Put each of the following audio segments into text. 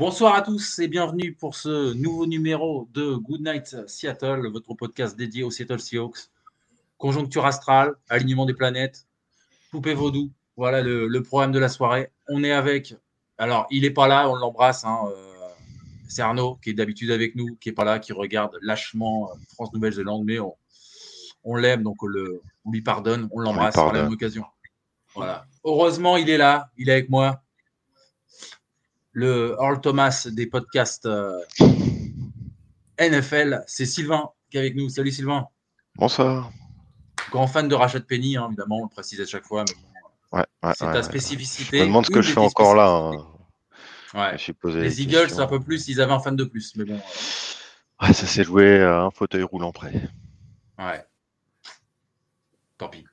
Bonsoir à tous et bienvenue pour ce nouveau numéro de Good Night Seattle, votre podcast dédié aux Seattle Seahawks. Conjoncture astrale, alignement des planètes, poupée vaudou, voilà le, programme de la soirée. On est avec, alors il n'est pas là, on l'embrasse, hein, euh, c'est Arnaud qui est d'habitude avec nous, qui n'est pas là, qui regarde lâchement euh, France-Nouvelle-Zélande, mais on, l'aime, donc on, le, on, lui pardonne, on l'embrasse par la même occasion. Voilà. Heureusement, il est là, il est avec moi le Earl Thomas des podcasts euh, NFL. C'est Sylvain qui est avec nous. Salut Sylvain. Bonsoir. Grand fan de Rachat Penny, hein, évidemment, on le précise à chaque fois. ouais, c'est ta spécificité. Je me demande ce que je fais encore là. Hein. les Eagles, un peu plus, ils avaient un fan de plus. Mais bon. Euh. Ouais, ça s'est joué à un fauteuil roulant près. Ouais. Tant pis.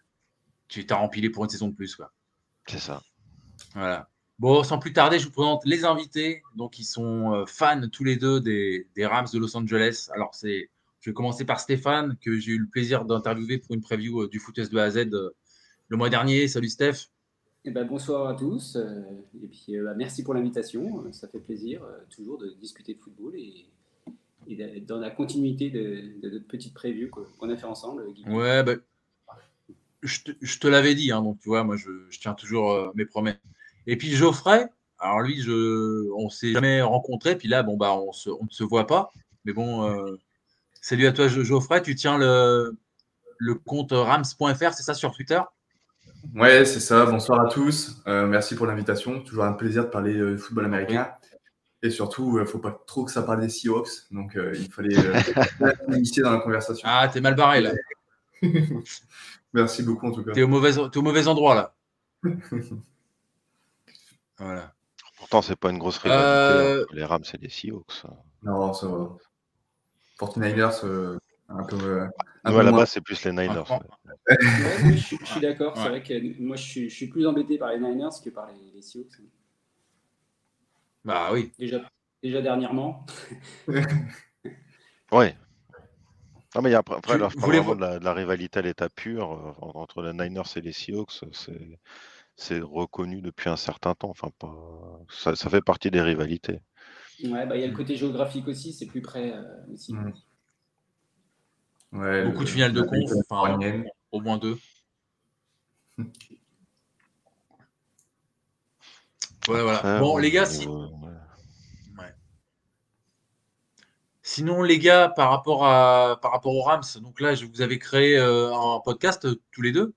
Tu t'as rempli pour une saison de plus, quoi. C'est ça. Voilà. Bon, sans plus tarder, je vous présente les invités. Donc, ils sont euh, fans tous les deux des, Rams de Los Angeles. Alors, c'est, je vais commencer par Stéphane, que j'ai eu le plaisir d'interviewer pour une preview euh, du football de A à Z euh, le mois dernier. Salut Steph. Eh ben, bonsoir à tous. et puis, bah, merci pour l'invitation. Ça fait plaisir toujours de discuter de football et, d'être dans la continuité de, notre petite preview qu'on a fait ensemble. Ouais, bah, je te, l'avais dit. Hein, donc, tu vois, moi, je, je tiens toujours mes promesses. Et puis Geoffrey, alors lui, je, on s'est jamais rencontré. Puis là, bon, bah, on, se, ne se voit pas. Mais bon, euh, salut à toi, Geoffrey. Tu tiens le, le compte rams.fr, c'est ça sur Twitter? Ouais, c'est ça. Bonsoir à tous. Euh, merci pour l'invitation. Toujours un plaisir de parler euh, football américain. Et surtout, il ne faut pas trop que ça parle des Seahawks. Donc, il fallait initier dans la conversation. Ah, t'es mal barré là. merci beaucoup en tout cas. T'es au mauvais, es au mauvais endroit là. Voilà. Pourtant, c'est pas une grosse rivalité. Euh... Les Rams, c'est des Seahawks. Non, ça va. Pour les Niners, euh, un peu. Euh, la base, c'est plus les Niners. je, suis d'accord. C'est vrai que moi, je suis, je suis, plus embêté par les Niners que par les, les Seahawks. Bah oui. Déjà, déjà dernièrement. oui. Non, mais après, après alors, je parle vraiment de la, de la, rivalité à l'état pur euh, entre les Niners et les Seahawks. C'est c'est reconnu depuis un certain temps. Enfin, pas... ça, ça fait partie des rivalités. Ouais, bah, il y a le côté géographique aussi, c'est plus près euh, aussi. Mmh. Ouais, Beaucoup de finales de conf, enfin, au moins deux. Ouais, voilà. Bon, les gars, si... ouais. sinon, les gars, par rapport, à, par rapport aux Rams, donc là, vous avez créé euh, un podcast euh, tous les deux?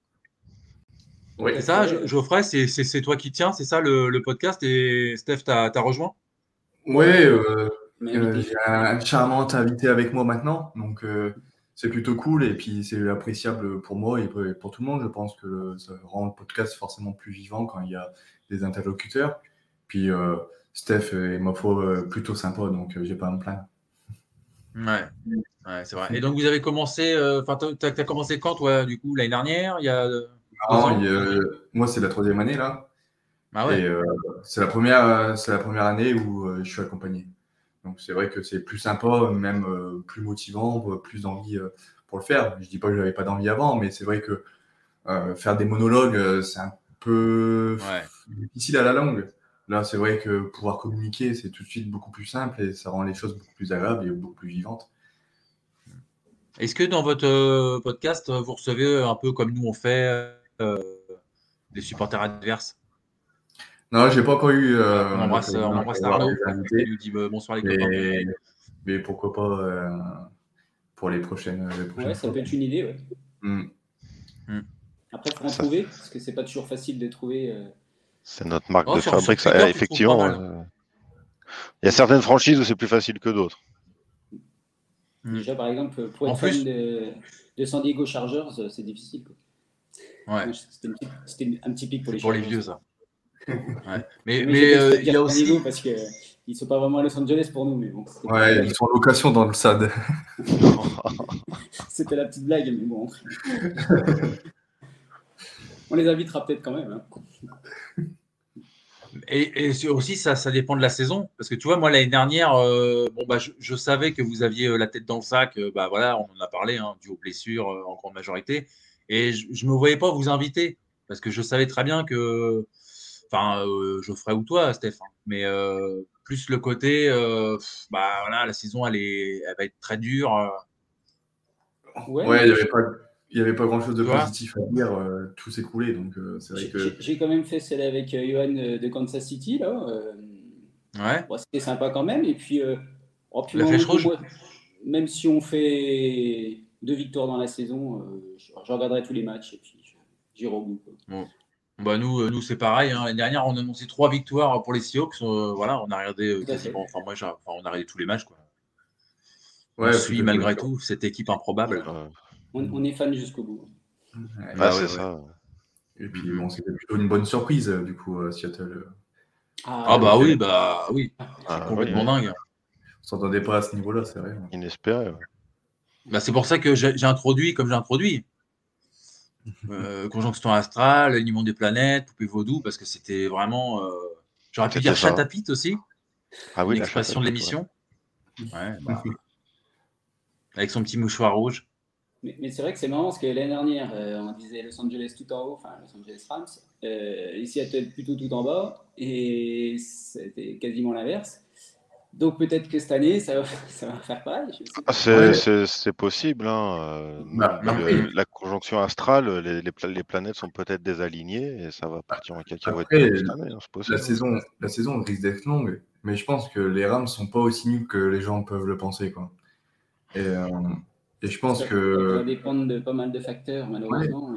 C'est ça, Geoffrey, c'est toi qui tiens, c'est ça le, podcast et Steph, t'as as rejoint? Oui, euh, euh, j'ai un charmant invité avec moi maintenant, donc euh, c'est plutôt cool et puis c'est appréciable pour moi et pour tout le monde. Je pense que ça rend le podcast forcément plus vivant quand il y a des interlocuteurs. Puis Steph est, ma foi, plutôt sympa, donc j'ai pas à me plaindre. Ouais, c'est vrai. Et donc vous avez commencé, enfin, tu as, commencé quand, toi, du coup, l'année dernière? Il y a... moi, c'est la troisième année là. Ah ouais. Euh, c'est la première, c'est la première année où euh, je suis accompagné. Donc c'est vrai que c'est plus sympa, même euh, plus motivant, plus d'envie pour le faire. Je dis pas que j'avais pas d'envie avant, mais c'est vrai que faire des monologues, c'est un peu difficile à la longue. Là, c'est vrai que pouvoir communiquer, c'est tout de suite beaucoup plus simple et ça rend les choses beaucoup plus agréables et beaucoup plus vivantes. Est-ce que dans votre podcast, vous recevez un peu comme nous on fait euh, des supporters adverses Non, j'ai pas encore eu. Euh, on embrasse, on embrasse Arnaud. Il nous dit euh, bonsoir les copains. Mais pourquoi pas pour les prochaines, les Ouais, ça peut être une idée. Ouais. Mm. Mm. Après, il faut en trouver, parce que c'est pas toujours facile de trouver. C'est notre marque oh, de fabrique, ça, effectivement. Il y a certaines franchises où c'est plus facile que d'autres. Hmm. Déjà, par exemple, pour être fan de, San Diego Chargers, c'est difficile. Ouais. C'était un petit pic pour les Pour les vieux, ça. Mais, mais, euh, il y a aussi. Parce qu'ils ne sont pas vraiment à Los Angeles pour nous. Mais bon, ouais, ils sont en location dans le SAD. C'était la petite blague, mais bon. On les invitera peut-être quand même. Hein. Et, aussi, ça, ça dépend de la saison. Parce que tu vois, moi, l'année dernière, euh, bon, bah, je, savais que vous aviez euh, la tête dans le sac. bah, voilà, on en a parlé, hein, dû aux blessures en grande majorité. Et je ne me voyais pas vous inviter. Parce que je savais très bien que Enfin, euh, Geoffrey ou toi, Stéphane. Mais euh, plus le côté, euh, bah voilà, la saison, elle, est, elle va être très dure. Ouais, il n'y avait pas. Il avait pas grand chose de positif à dire, tout s'est coulé. Donc, c'est vrai que... J'ai quand même fait celle avec Johan de Kansas City. Là. ouais. C'était sympa quand même. Et puis, oh, puis La flèche rouge. même si on fait deux victoires dans la saison, je, regarderai tous les matchs et puis j'irai au bout. Bah nous, euh, nous c'est pareil. Hein. L'année dernière, on a annoncé trois victoires pour les Seahawks. Euh, voilà, on a regardé euh, quasiment. Enfin, moi, on a regardé tous les matchs. Quoi. Ouais, on suit malgré tout cette équipe improbable. On, est fan jusqu'au bout. Ah, c'est ça. Et puis, bon, c'était plutôt une bonne surprise, du coup, Seattle. Ah, ah bah oui, bah oui. Ah, complètement dingue. On s'entendait pas à ce niveau-là, c'est vrai. Inespéré. Bah, c'est pour ça que j'ai introduit comme j'ai introduit. Euh, conjonction astrale, alignement des planètes, poupée vaudou, parce que c'était vraiment. Euh, j'aurais pu dire chatapite aussi. Ah oui, l'expression de l'émission. Bah, avec son petit mouchoir rouge. Mais, c'est vrai que c'est marrant parce que l'année dernière, euh, on disait Los Angeles tout en haut, enfin Los Angeles Rams, ici à plutôt tout en bas, et c'était quasiment l'inverse. Donc peut-être que cette année, ça va, ça va faire pareil. C'est possible. Hein. Euh, bah, la conjonction astrale, les, les, planètes sont peut-être désalignées et ça va partir en cacahuète. Hein, la, saison, la saison risque d'être longue, mais je pense que les Rams sont pas aussi nuls que les gens peuvent le penser. Quoi. Et, euh, et je pense que. Ça va dépendre de pas mal de facteurs, malheureusement.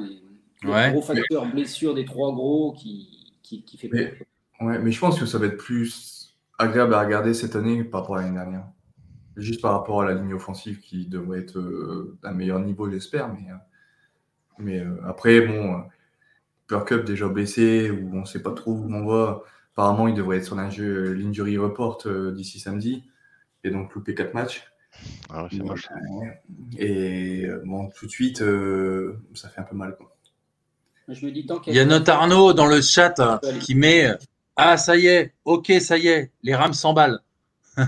Le gros facteur blessure des trois gros qui, qui, qui fait mais, Ouais, mais je pense que ça va être plus agréable à regarder cette année par rapport à l'année dernière. Juste par rapport à la ligne offensive qui devrait être euh, d'un meilleur niveau, j'espère. Mais, euh, mais euh, après, bon, Pure Cup déjà blessé, ou on ne sait pas trop où on va. Apparemment, il devrait être sur l'injury report d'ici samedi, et donc louper 4 matchs. Ah, c'est moche. Et bon, tout de suite, ça fait un peu mal. Quoi. Je me dis, tant il y a notre Arnaud dans le chat qui met ah, ça y est, ok, ça y est, les Rams s'emballent. non,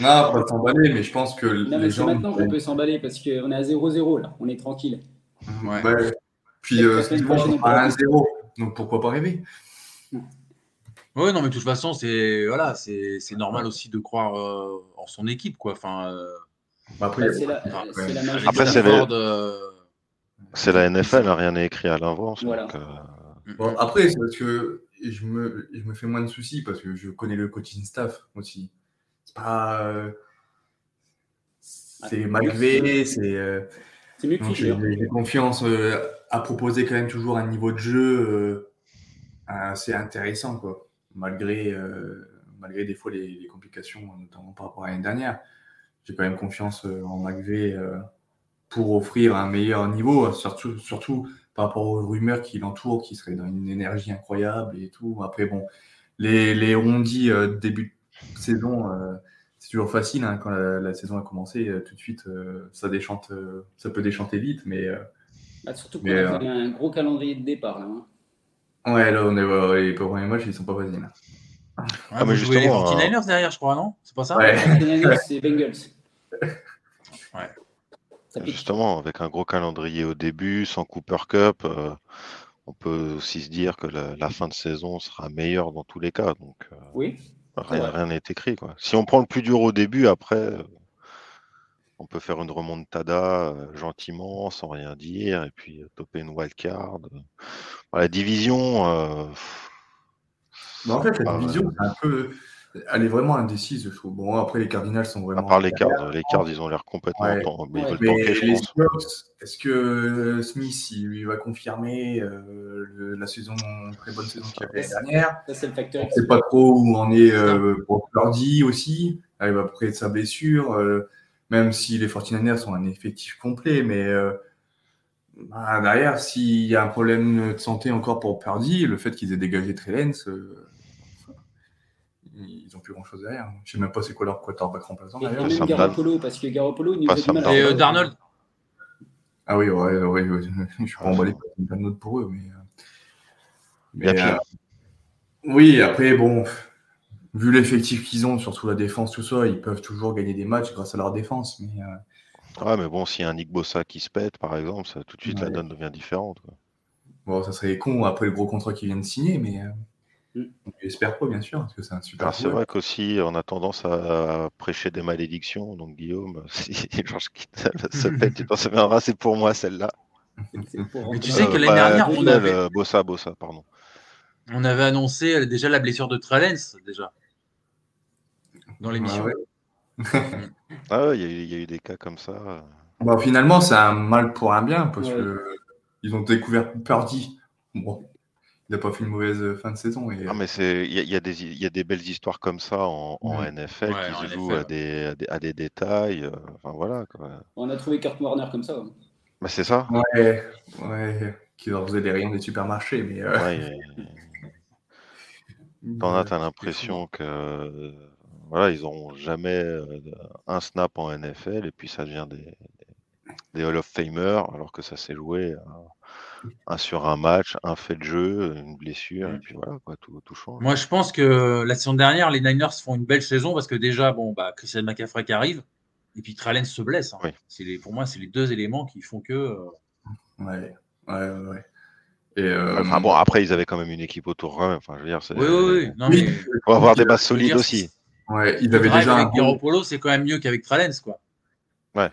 pas s'emballer, mais je pense que non, les gens. C'est maintenant qu'on peut s'emballer parce qu'on est à 0-0 là, on est tranquille. Ouais. Puis euh, c'est bon, on à 1-0, donc pourquoi pas rêver? Oui, non, mais de toute façon, c'est voilà, c'est normal aussi de croire euh, en son équipe, quoi. Enfin. Euh... après, c'est la, la, après, c'est C'est la NFL, hein, rien n'est écrit à l'avance. Voilà. Euh, Bon, après, c'est parce que je me, je me fais moins de soucis parce que je connais le coaching staff aussi. C'est pas. Euh, c'est malgré, c'est. Euh, c'est mieux que J'ai confiance euh, à proposer quand même toujours un niveau de jeu assez intéressant, quoi. Malgré, malgré des fois les, les, complications, notamment par rapport à l'année dernière. J'ai quand même confiance en Malgré pour offrir un meilleur niveau, surtout, surtout par rapport aux rumeurs qui l'entourent, qui serait dans une énergie incroyable et tout. Après, bon, les, les rondis euh, début de saison, euh, c'est toujours facile hein, quand la, saison a commencé. Euh, tout de suite, ça déchante, ça peut déchanter vite, mais. Bah, surtout qu'on a un gros calendrier de départ là. Hein. Ouais, là, on est, les premiers matchs, ils sont pas faciles. Ah, mais justement, les 49ers derrière, je crois, non? C'est pas ça? Ouais. c'est Bengals. Ouais. Justement, avec un gros calendrier au début, sans Cooper Cup, euh, on peut aussi se dire que la, fin de saison sera meilleure dans tous les cas. Donc, euh, oui. Rien n'est écrit. Quoi. Si on prend le plus dur au début, après, euh, on peut faire une remontada gentiment, sans rien dire, et puis toper une wildcard. La division. en fait, la division, c'est un peu elle est vraiment indécise, je trouve. Bon, après, les Cardinals sont vraiment. À part les Cards, les Cards, ils ont l'air complètement. mais ils veulent est-ce que Smith, il va confirmer euh, la saison, très bonne saison qu'il a fait l'année dernière? Ça, c'est le facteur. On ne sait pas trop où on est euh, pour Purdy aussi. arrive après de sa blessure, même si les 49ers sont un effectif complet, mais bah, derrière, s'il y a un problème de santé encore pour Purdy, le fait qu'ils aient dégagé Trellens, ils n'ont plus grand chose derrière. Je ne sais même pas c'est quoi leur quarterback remplaçant. Et même Garoppolo, parce que Garoppolo, il nous a du mal. Et Darnold ah oui, ouais, ouais, ouais, je suis pas emballé par une note pour eux, mais. Euh, mais euh, oui, après, bon, vu l'effectif qu'ils ont, surtout la défense, tout ça, ils peuvent toujours gagner des matchs grâce à leur défense. Mais, euh, Ouais, mais bon, s'il y a un Nick Bossa qui se pète, par exemple, ça, tout de suite la donne devient différente. Bon, ça serait con après le gros contrat qu'ils viennent de signer, mais. J'espère pas, bien sûr, parce que c'est un super. C'est vrai qu'aussi, on a tendance à prêcher des malédictions. Donc, Guillaume, si Georges quitte se pète, tu t'en souviendras, c'est pour moi celle-là. Mais tu sais que l'année euh, dernière, on avait. Euh, Bossa, Bossa, pardon. On avait annoncé euh, déjà la blessure de Trellens, déjà. Dans l'émission. Ah ouais, il y, a eu des cas comme ça. Bon, finalement, c'est un mal pour un bien, parce que ils ont découvert Purdy. Bon, il n'a pas fait une mauvaise euh, fin de saison. Et... Ah, mais c'est il y, a, des, des belles histoires comme ça en, NFL qui se jouent à, des, à, des, détails. Euh, enfin voilà. On a trouvé Kurt Warner comme ça. Hein. Bah, c'est ça. Ouais, ouais, qui leur faisait des rayons des supermarchés, mais. Euh... Ouais, T'en as, t'as l'impression que voilà, ils n'auront jamais un snap en NFL et puis ça devient des, des Hall of Famer alors que ça s'est joué un sur un match, un fait de jeu, une blessure, et puis voilà, quoi, tout, tout, change. Moi, je pense que la saison dernière, les Niners font une belle saison parce que déjà, bon, bah, Christian McCaffrey qui arrive, et puis Trellens se blesse. Hein. Les, pour moi, c'est les deux éléments qui font que. Euh, ouais, ouais, ouais. Et euh, enfin, bon, après, ils avaient quand même une équipe autour. Enfin, je veux dire, oui, oui, oui. Non, mais... faut avoir des bases solides aussi. Ouais, ils avaient déjà. Avec Garoppolo, c'est quand même mieux qu'avec Trellens, quoi. Ouais.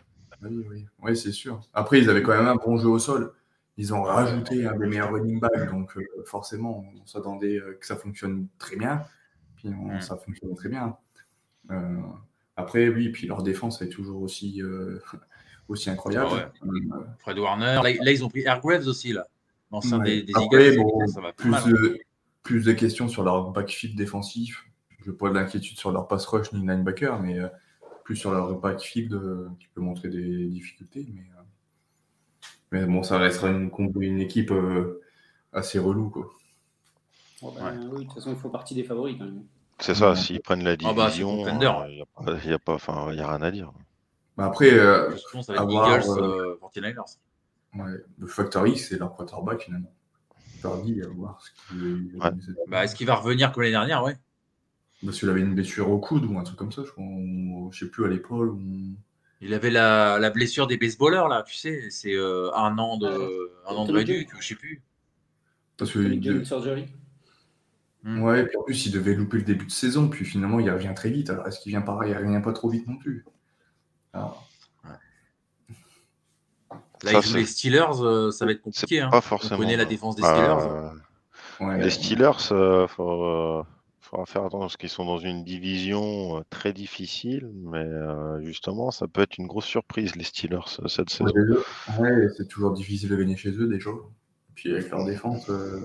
Oui, oui. oui c'est sûr. Après, ils avaient quand même un bon jeu au sol. Ils ont rajouté un des meilleurs running backs, donc euh, forcément, on s'attendait euh, que ça fonctionne très bien. Puis ça fonctionne très bien. Euh, après, oui, puis leur défense est toujours aussi, aussi incroyable. Fred Warner. Là, ils ont pris Airgraves aussi, là. Dans des, des Eagles, ça va plus, de, plus de questions sur leur backfield défensif. Je n'ai pas d'inquiétude sur leur pass rush ni linebacker, mais plus sur leur backfield qui peut montrer des difficultés. Mais, mais bon, ça restera une, une équipe euh, assez relou. Quoi. Bah, oui, de toute façon, il faut partie des favoris quand même. C'est ça, s'ils prennent la division, il n'y a, a, pas, enfin, y a rien à dire. Bah après, euh, avoir, Eagles, euh, 49ers. Euh, ouais, le Factory, c'est leur quarterback finalement. Tardy, à voir ce qu'il ouais. bah, Est-ce qu'il va revenir comme l'année dernière? Ouais Parce qu'il avait une blessure au coude ou un truc comme ça, je ne sais plus, à l'épaule. Ou... Il avait la, la, blessure des baseballeurs, là, tu sais, c'est euh, un an de, un an de réduc, je sais plus. Parce que il de... surgery. Hmm. Ouais, puis en plus, il devait louper le début de saison, puis finalement, il revient très vite. Alors, est-ce qu'il vient pareil Il revient pas trop vite non plus? Alors... Là, ça, les Steelers, euh, ça va être compliqué. Hein. Pas forcément. On connaît la défense des Steelers. Euh, ouais, les Steelers, euh, faut, faudra faire attention parce qu'ils sont dans une division euh, très difficile, mais euh, justement, ça peut être une grosse surprise, les Steelers, euh, cette saison. Ouais, c'est toujours difficile de gagner chez eux, déjà. Puis avec leur défense, ils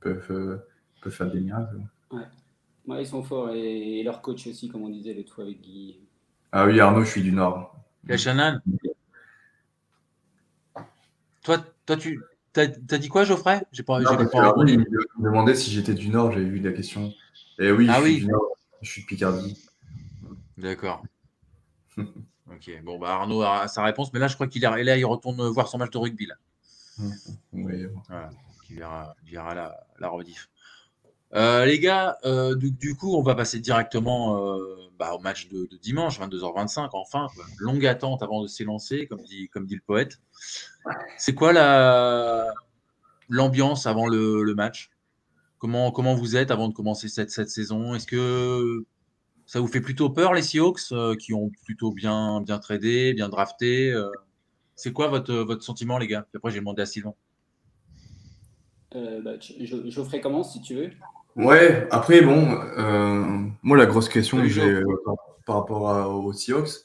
peuvent, peuvent, faire des miracles. Ouais. ils sont forts. Et, leur coach aussi, comme on disait le tout avec Guy. Ah oui, Arnaud, je suis du Nord. Shannon? Toi, toi tu as, dit quoi, Geoffrey? J'ai pas, non, pas il me demandait si j'étais du Nord, j'avais vu la question. Et eh oui, ah je, oui. Suis je suis de Picardie. D'accord. ok, bon, bah Arnaud a sa réponse, mais là, je crois qu'il est là, il retourne voir son match de rugby. Là. Oui. Voilà, il verra, il verra la, la rediff. Euh, les gars, euh, du, du, coup, on va passer directement euh, bah, au match de, de, dimanche, 22h25, enfin. Longue attente avant de s'élancer, comme dit, comme dit le poète. C'est quoi la l'ambiance avant le, le match? Comment, comment vous êtes avant de commencer cette, cette saison? Est-ce que ça vous fait plutôt peur, les Seahawks, euh, qui ont plutôt bien, bien tradé, bien drafté euh? C'est quoi votre, votre sentiment, les gars? Après, j'ai demandé à Sylvain. Euh, bah, je, ferai comment, si tu veux. Ouais, après, bon, moi, la grosse question que j'ai par, rapport aux Seahawks,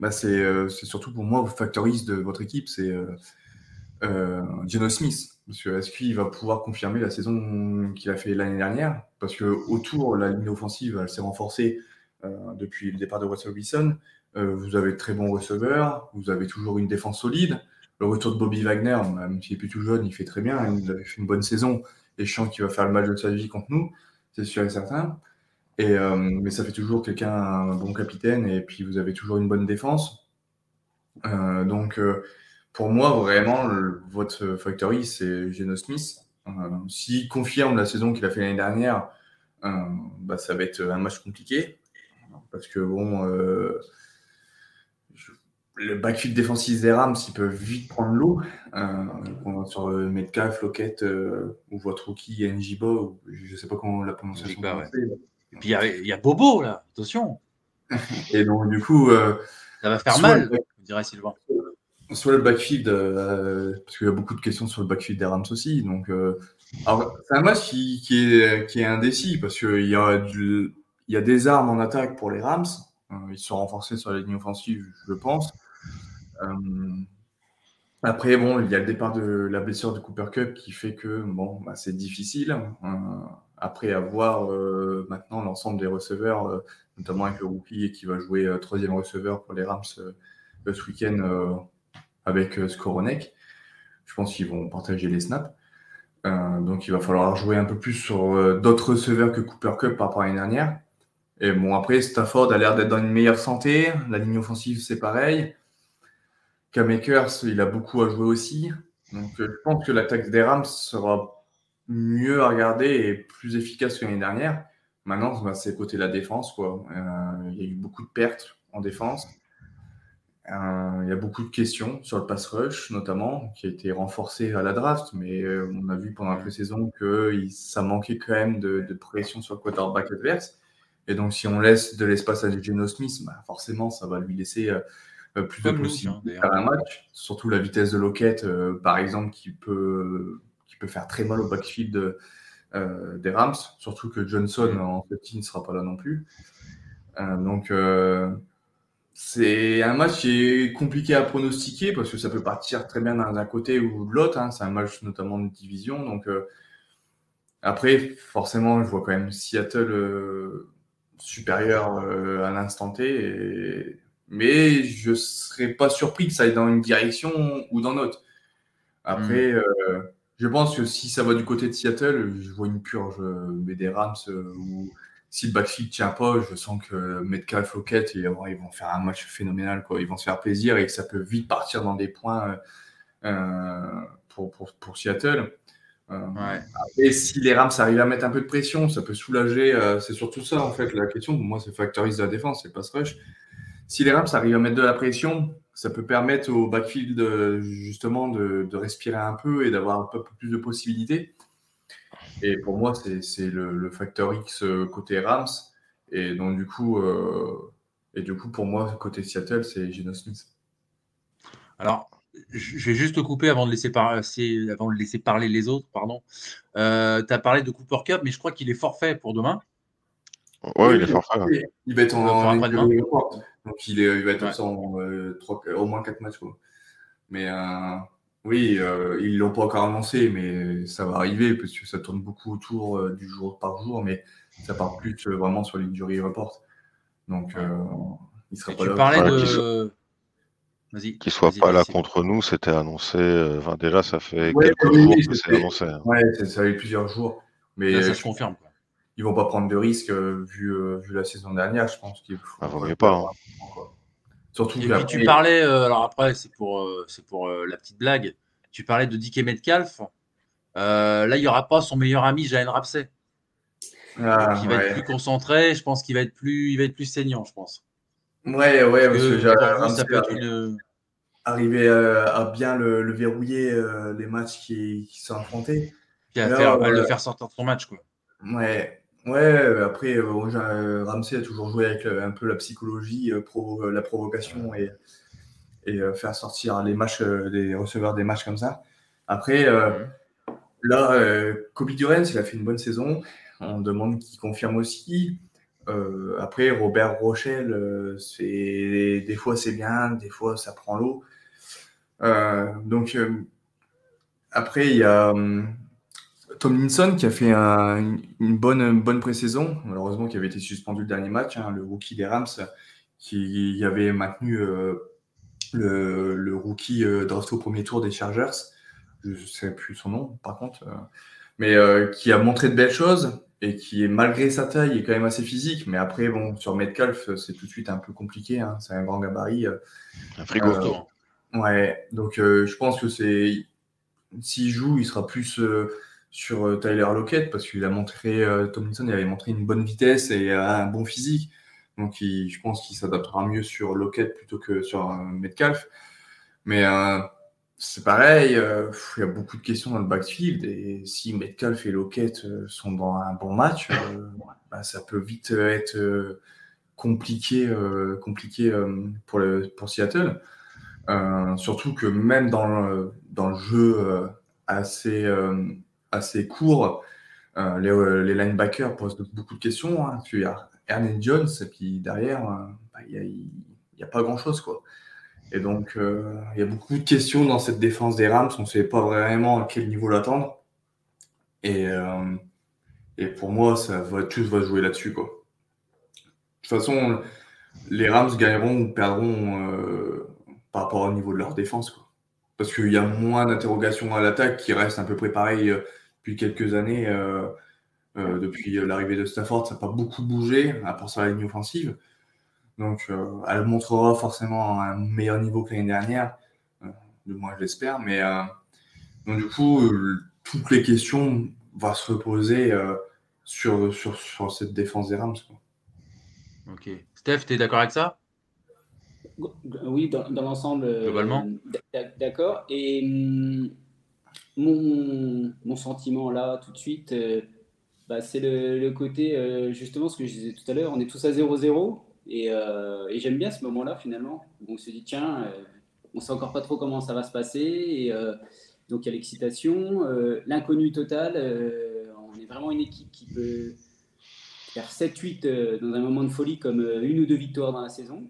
bah, c'est surtout pour moi, le factorise de votre équipe, c'est Geno Smith. Est-ce qu'il va pouvoir confirmer la saison qu'il a fait l'année dernière? Parce que autour, la ligne offensive, elle s'est renforcée depuis le départ de Russell Wilson. vous avez de très bons receveurs, vous avez toujours une défense solide. Le retour de Bobby Wagner, même s'il est plus tout jeune, il fait très bien, il a fait une bonne saison. Et je sens qu'il va faire le match de sa vie contre nous, c'est sûr et certain. Et, mais ça fait toujours quelqu'un, un bon capitaine, et puis vous avez toujours une bonne défense. donc, pour moi, vraiment, votre factory, c'est Geno Smith. Euh, s'il confirme la saison qu'il a fait l'année dernière, euh, bah, ça va être un match compliqué. Parce que, bon, euh, le backfield défensif des Rams, il peut vite prendre l'eau. sur Metcalf, Lockett ou votre rookie Njibo, je ne sais pas comment la prononciation. Et puis il y, a Bobo là, attention. Et donc du coup, ça va faire mal, dirait Sylvain sur le backfield, euh, parce qu'il y a beaucoup de questions sur le backfield des Rams aussi. Donc, euh, c'est un match qui, est, qui est indécis parce qu'il y, a il y a des armes en attaque pour les Rams. Euh, ils sont renforcés sur la ligne offensive, je pense. après, bon, il y a le départ de la blessure de Cooper Cup qui fait que bon, bah, c'est difficile. après avoir maintenant l'ensemble des receveurs, notamment avec le rookie qui va jouer troisième receveur pour les Rams ce week-end avec euh, Skoronek. Je pense qu'ils vont partager les snaps. Euh, donc il va falloir jouer un peu plus sur euh, d'autres receveurs que Cooper Cup par rapport à l'année dernière. Et bon, après, Stafford a l'air d'être dans une meilleure santé. La ligne offensive, c'est pareil. K-Makers, il a beaucoup à jouer aussi. Donc je pense que l'attaque des Rams sera mieux à regarder et plus efficace que l'année dernière. Maintenant, bah, c'est côté la défense. Quoi. il y a eu beaucoup de pertes en défense. Euh, il y a beaucoup de questions sur le pass rush, notamment, qui a été renforcé à la draft, mais euh, on a vu pendant la pré-saison que ça manquait quand même de, pression sur le quarterback adverse. Et donc, si on laisse de l'espace à Geno Smith, bah, forcément, ça va lui laisser euh, plus de possibilités à un match. Surtout la vitesse de Lockett, par exemple, qui peut, qui peut faire très mal au backfield des Rams. Surtout que Johnson en petit ne sera pas là non plus. donc, c'est un match qui est compliqué à pronostiquer parce que ça peut partir très bien d'un côté ou de l'autre. Hein. C'est un match notamment de division. Donc euh, après, forcément, je vois quand même Seattle euh, supérieur euh, à l'instant T. Mais je ne serais pas surpris que ça aille dans une direction ou dans l'autre. Après, hmm. je pense que si ça va du côté de Seattle, je vois une purge des Rams ou si le backfield tient pas, je sens que Metcalf, Lockett, ils, vont faire un match phénoménal. Quoi. Ils vont se faire plaisir et que ça peut vite partir dans des points euh, pour, pour, Seattle. Euh, et si les Rams arrivent à mettre un peu de pression, ça peut soulager. Euh, c'est surtout ça, en fait, la question. Pour moi, c'est factorise de la défense, c'est pas rush. Si les Rams arrivent à mettre de la pression, ça peut permettre au backfield justement de, de, respirer un peu et d'avoir un peu plus de possibilités. Et pour moi, c'est le, le, facteur X euh, côté Rams. Et donc, du coup, euh, et du coup pour moi, côté Seattle, c'est Geno Smith. Alors, je vais juste te couper avant de laisser, avant de laisser parler les autres. Pardon. Euh, tu as parlé de Cooper Cup, mais je crois qu'il est forfait pour demain. Oui, il est forfait. Il va être en, Donc, il, est, il va être au moins 4 matchs. Quoi. Mais oui, euh, ils ne l'ont pas encore annoncé, mais ça va arriver parce que ça tourne beaucoup autour euh, du jour par jour, mais ça part plus euh, vraiment sur l'injury report. Donc, il sera pas tu là. Parlais de... Qu'il ne soit pas là contre nous, c'était annoncé. déjà, ça fait quelques jours que c'est annoncé. Hein. Oui, ça fait plusieurs jours. Mais ça se confirme. Ils vont pas prendre de risques vu, vu la saison dernière. Je pense qu'il faut. Ah, vaut pas. Hein. Surtout Et puis tu parlais, euh, alors après, c'est pour, euh, c'est pour euh, la petite blague, tu parlais de Dick Metcalf. là, il n'y aura pas son meilleur ami, Jalen Rapsey. Ah, il va être plus concentré, je pense qu'il va être plus, il va être plus saignant, je pense. Ouais, ouais, parce, que, ça peut être une... Arriver à, bien le, verrouiller, les matchs qui, sont affrontés. Puis à, faire, le faire sortir de son match, quoi. Ouais, Ouais, euh, après, euh, euh, Ramsey a toujours joué avec un peu la psychologie, la provocation et, et faire sortir les matchs, des receveurs des matchs comme ça. Après, là, Kobe Durant, il a fait une bonne saison. On demande qu'il confirme aussi. après, Robert Rochelle, c'est des fois c'est bien, des fois ça prend l'eau. donc, après, il y a Tomlinson qui a fait une bonne, bonne pré-saison, malheureusement qui avait été suspendu le dernier match, hein, le rookie des Rams qui avait maintenu le, rookie drafté au premier tour des Chargers, je ne sais plus son nom par contre, mais qui a montré de belles choses et qui est malgré sa taille est quand même assez physique, mais après bon sur Metcalf c'est tout de suite un peu compliqué, hein, c'est un grand gabarit. un frigo. Ouais, donc je pense que c'est s'il joue, il sera plus euh, sur euh, Tyler Lockett parce qu'il a montré, euh, Tomlinson il avait montré une bonne vitesse et un bon physique. Donc je pense qu'il s'adaptera mieux sur Lockett plutôt que sur Metcalf. Mais c'est pareil, il y a beaucoup de questions dans le backfield et si Metcalf et Lockett sont dans un bon match, bah, ça peut vite être compliqué, compliqué pour, le, pour Seattle. Euh, surtout que même dans le, dans le jeu euh, assez, euh, assez court, les, les, linebackers posent beaucoup de questions. Hein. Il y a Ernest Jones, et puis derrière, bah, il n'y a, pas grand-chose. Et donc, il y a beaucoup de questions dans cette défense des Rams. On ne sait pas vraiment à quel niveau l'attendre. Et, et pour moi, ça va, tout va jouer là-dessus. De toute façon, les Rams gagneront ou perdront par rapport au niveau de leur défense. Quoi. Parce qu'il y a moins d'interrogations à l'attaque qui reste à peu près pareil euh, depuis quelques années. Euh, euh, depuis l'arrivée de Stafford, ça n'a pas beaucoup bougé, à part sur la ligne offensive. Donc, elle montrera forcément un meilleur niveau que l'année dernière, du moins je l'espère. Mais du coup, toutes les questions vont se reposer sur, sur, sur, cette défense des Rams. Ok. Steph, tu es d'accord avec ça? Oui, dans, l'ensemble. Euh, Globalement. D'accord. Et hum, mon, mon, sentiment là, tout de suite, euh, bah, c'est le, côté, euh, justement, ce que je disais tout à l'heure, on est tous à 0-0. Et, et j'aime bien ce moment-là, finalement. on se dit, tiens, on sait encore pas trop comment ça va se passer. Et donc, il y a l'excitation, l'inconnu total. on est vraiment une équipe qui peut faire 7-8 dans un moment de folie comme une ou deux victoires dans la saison.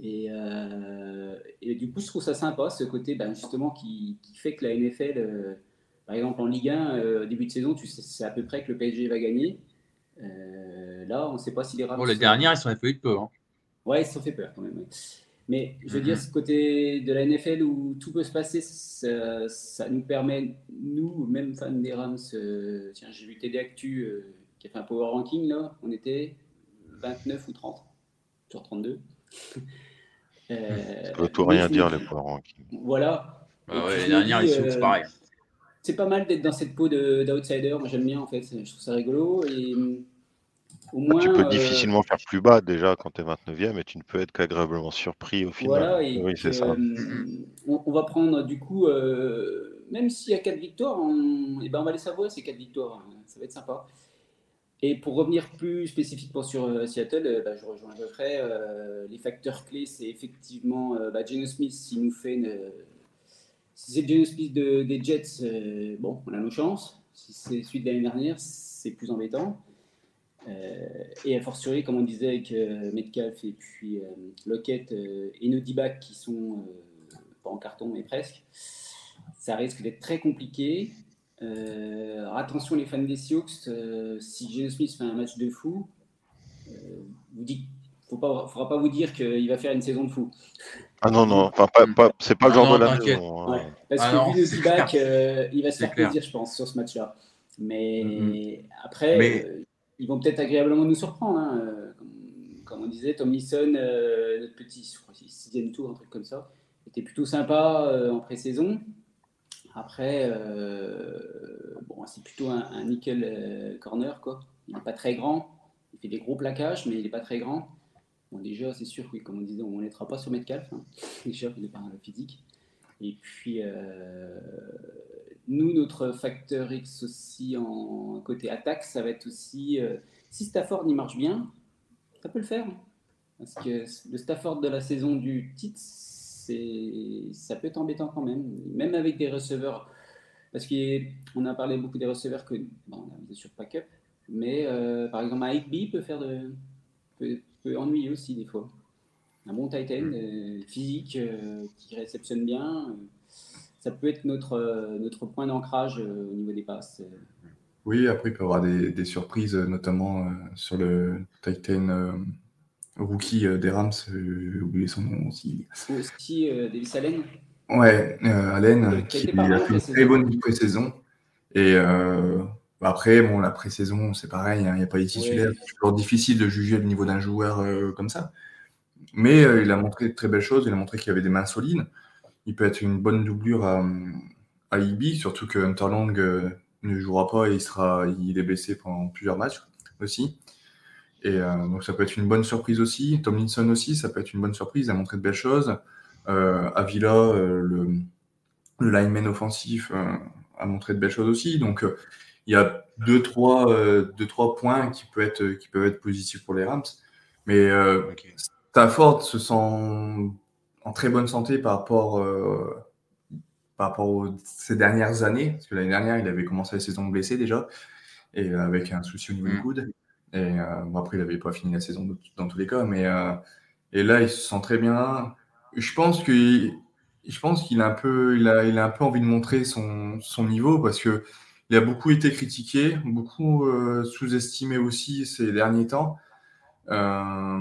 Euh, et, du coup, je trouve ça sympa, ce côté ben, justement qui, fait que la NFL, euh, par exemple en Ligue 1, euh, début de saison, tu sais à peu près que le PSG va gagner. là, on ne sait pas si les Rams. Bon, les dernières, ils sont fait peur. Hein. Ouais, ils se sont fait peur quand même. Mais je veux dire, ce côté de la NFL où tout peut se passer, ça, nous permet, nous, même fans des Rams, tiens, j'ai vu TD Actu qui a fait un power ranking là, on était 29 ou 30 sur 32. Euh, ça veut tout rien dire, les points Voilà. Bah ouais, les dernières, c'est euh, pareil. C'est pas mal d'être dans cette peau d'outsider. Moi, j'aime bien, en fait. Je trouve ça rigolo. Et au moins, tu peux euh, difficilement faire plus bas déjà quand tu es 29e et tu ne peux être qu'agréablement surpris au final. Voilà, et oui, c'est ça. On, va prendre du coup, même s'il y a 4 victoires, on, et eh ben on va les savoir ces 4 victoires. Ça va être sympa. Et pour revenir plus spécifiquement sur euh, Seattle, euh, bah, je rejoins à euh, les facteurs clés, c'est effectivement bah, Geno Smith. Nous fait. Si c'est Geno Smith des Jets, bon, on a nos chances. Si c'est celui de l'année dernière, c'est plus embêtant. et a fortiori, comme on disait avec Metcalf et puis Lockett et nos D-back qui sont pas en carton, mais presque, ça risque d'être très compliqué. Euh, attention les fans des Sioux, euh, si Geno Smith fait un match de fou, euh, vous dites, faut pas, faudra pas vous dire qu'il va faire une saison de fou. Ah non non, enfin pas, c'est pas le genre de la saison. Parce ah que vu le feedback, il va se faire plaisir, je pense, sur ce match-là. Mais mm-hmm. après, ils vont peut-être agréablement nous surprendre. Hein. Comme, on disait, Tom Leeson, notre petit, sixième tour, un truc comme ça, était plutôt sympa en pré-saison. Après, euh, bon, c'est plutôt un, nickel euh, corner. Quoi. Il n'est pas très grand. Il fait des gros plaquages, mais il n'est pas très grand. Bon, déjà, c'est sûr, oui, comme on disait, on ne pas sur Metcalf. Hein. Déjà, il n'est pas physique. Et puis, euh, nous, notre facteur X aussi en côté attaque, ça va être aussi. si Stafford y marche bien, ça peut le faire. Parce que le Stafford de la saison du titre, ça peut être embêtant quand même, même avec des receveurs. Parce qu'on a parlé beaucoup des receveurs que bon, mis sur Packup, mais euh, par exemple, un B peut faire de peut, ennuyer aussi des fois. Un bon Titan mm. euh, physique euh, qui réceptionne bien, ça peut être notre, notre point d'ancrage au niveau des passes. Oui, après, il peut y avoir des, surprises, notamment sur le Titan rookie des Rams, j'ai oublié son nom aussi. Aussi, Davis Allen Ouais, Allen, qui, a fait une très bonne pré-saison. Et bah, après, bon, la pré-saison, c'est pareil, hein, il n'y a pas les titulaires. C'est toujours difficile de juger le niveau d'un joueur euh, comme ça. Mais euh, il a montré de très belles choses. Il a montré qu'il avait des mains solides. Il peut être une bonne doublure à, à Ibi, surtout que Hunterlang euh, ne jouera pas et il, sera, il est blessé pendant plusieurs matchs aussi. Et donc ça peut être une bonne surprise aussi. Tomlinson aussi, ça peut être une bonne surprise. Il a montré de belles choses. Avila, le, le lineman offensif, a montré de belles choses aussi. Donc il y a deux trois, euh, deux, trois points qui peuvent, être, qui peuvent être positifs pour les Rams. Mais euh, Stafford se sent en très bonne santé par rapport, euh, par rapport aux ces dernières années. Parce que l'année dernière, il avait commencé la saison blessé déjà, et avec un souci au niveau du mm. coude. Et bon, après, il n'avait pas fini la saison dans tous les cas. Mais, et là, il se sent très bien. Je pense qu'il je pense qu'il a un peu, il a, il a un peu envie de montrer son, son niveau parce que il a beaucoup été critiqué, beaucoup euh, sous-estimé aussi ces derniers temps. Euh,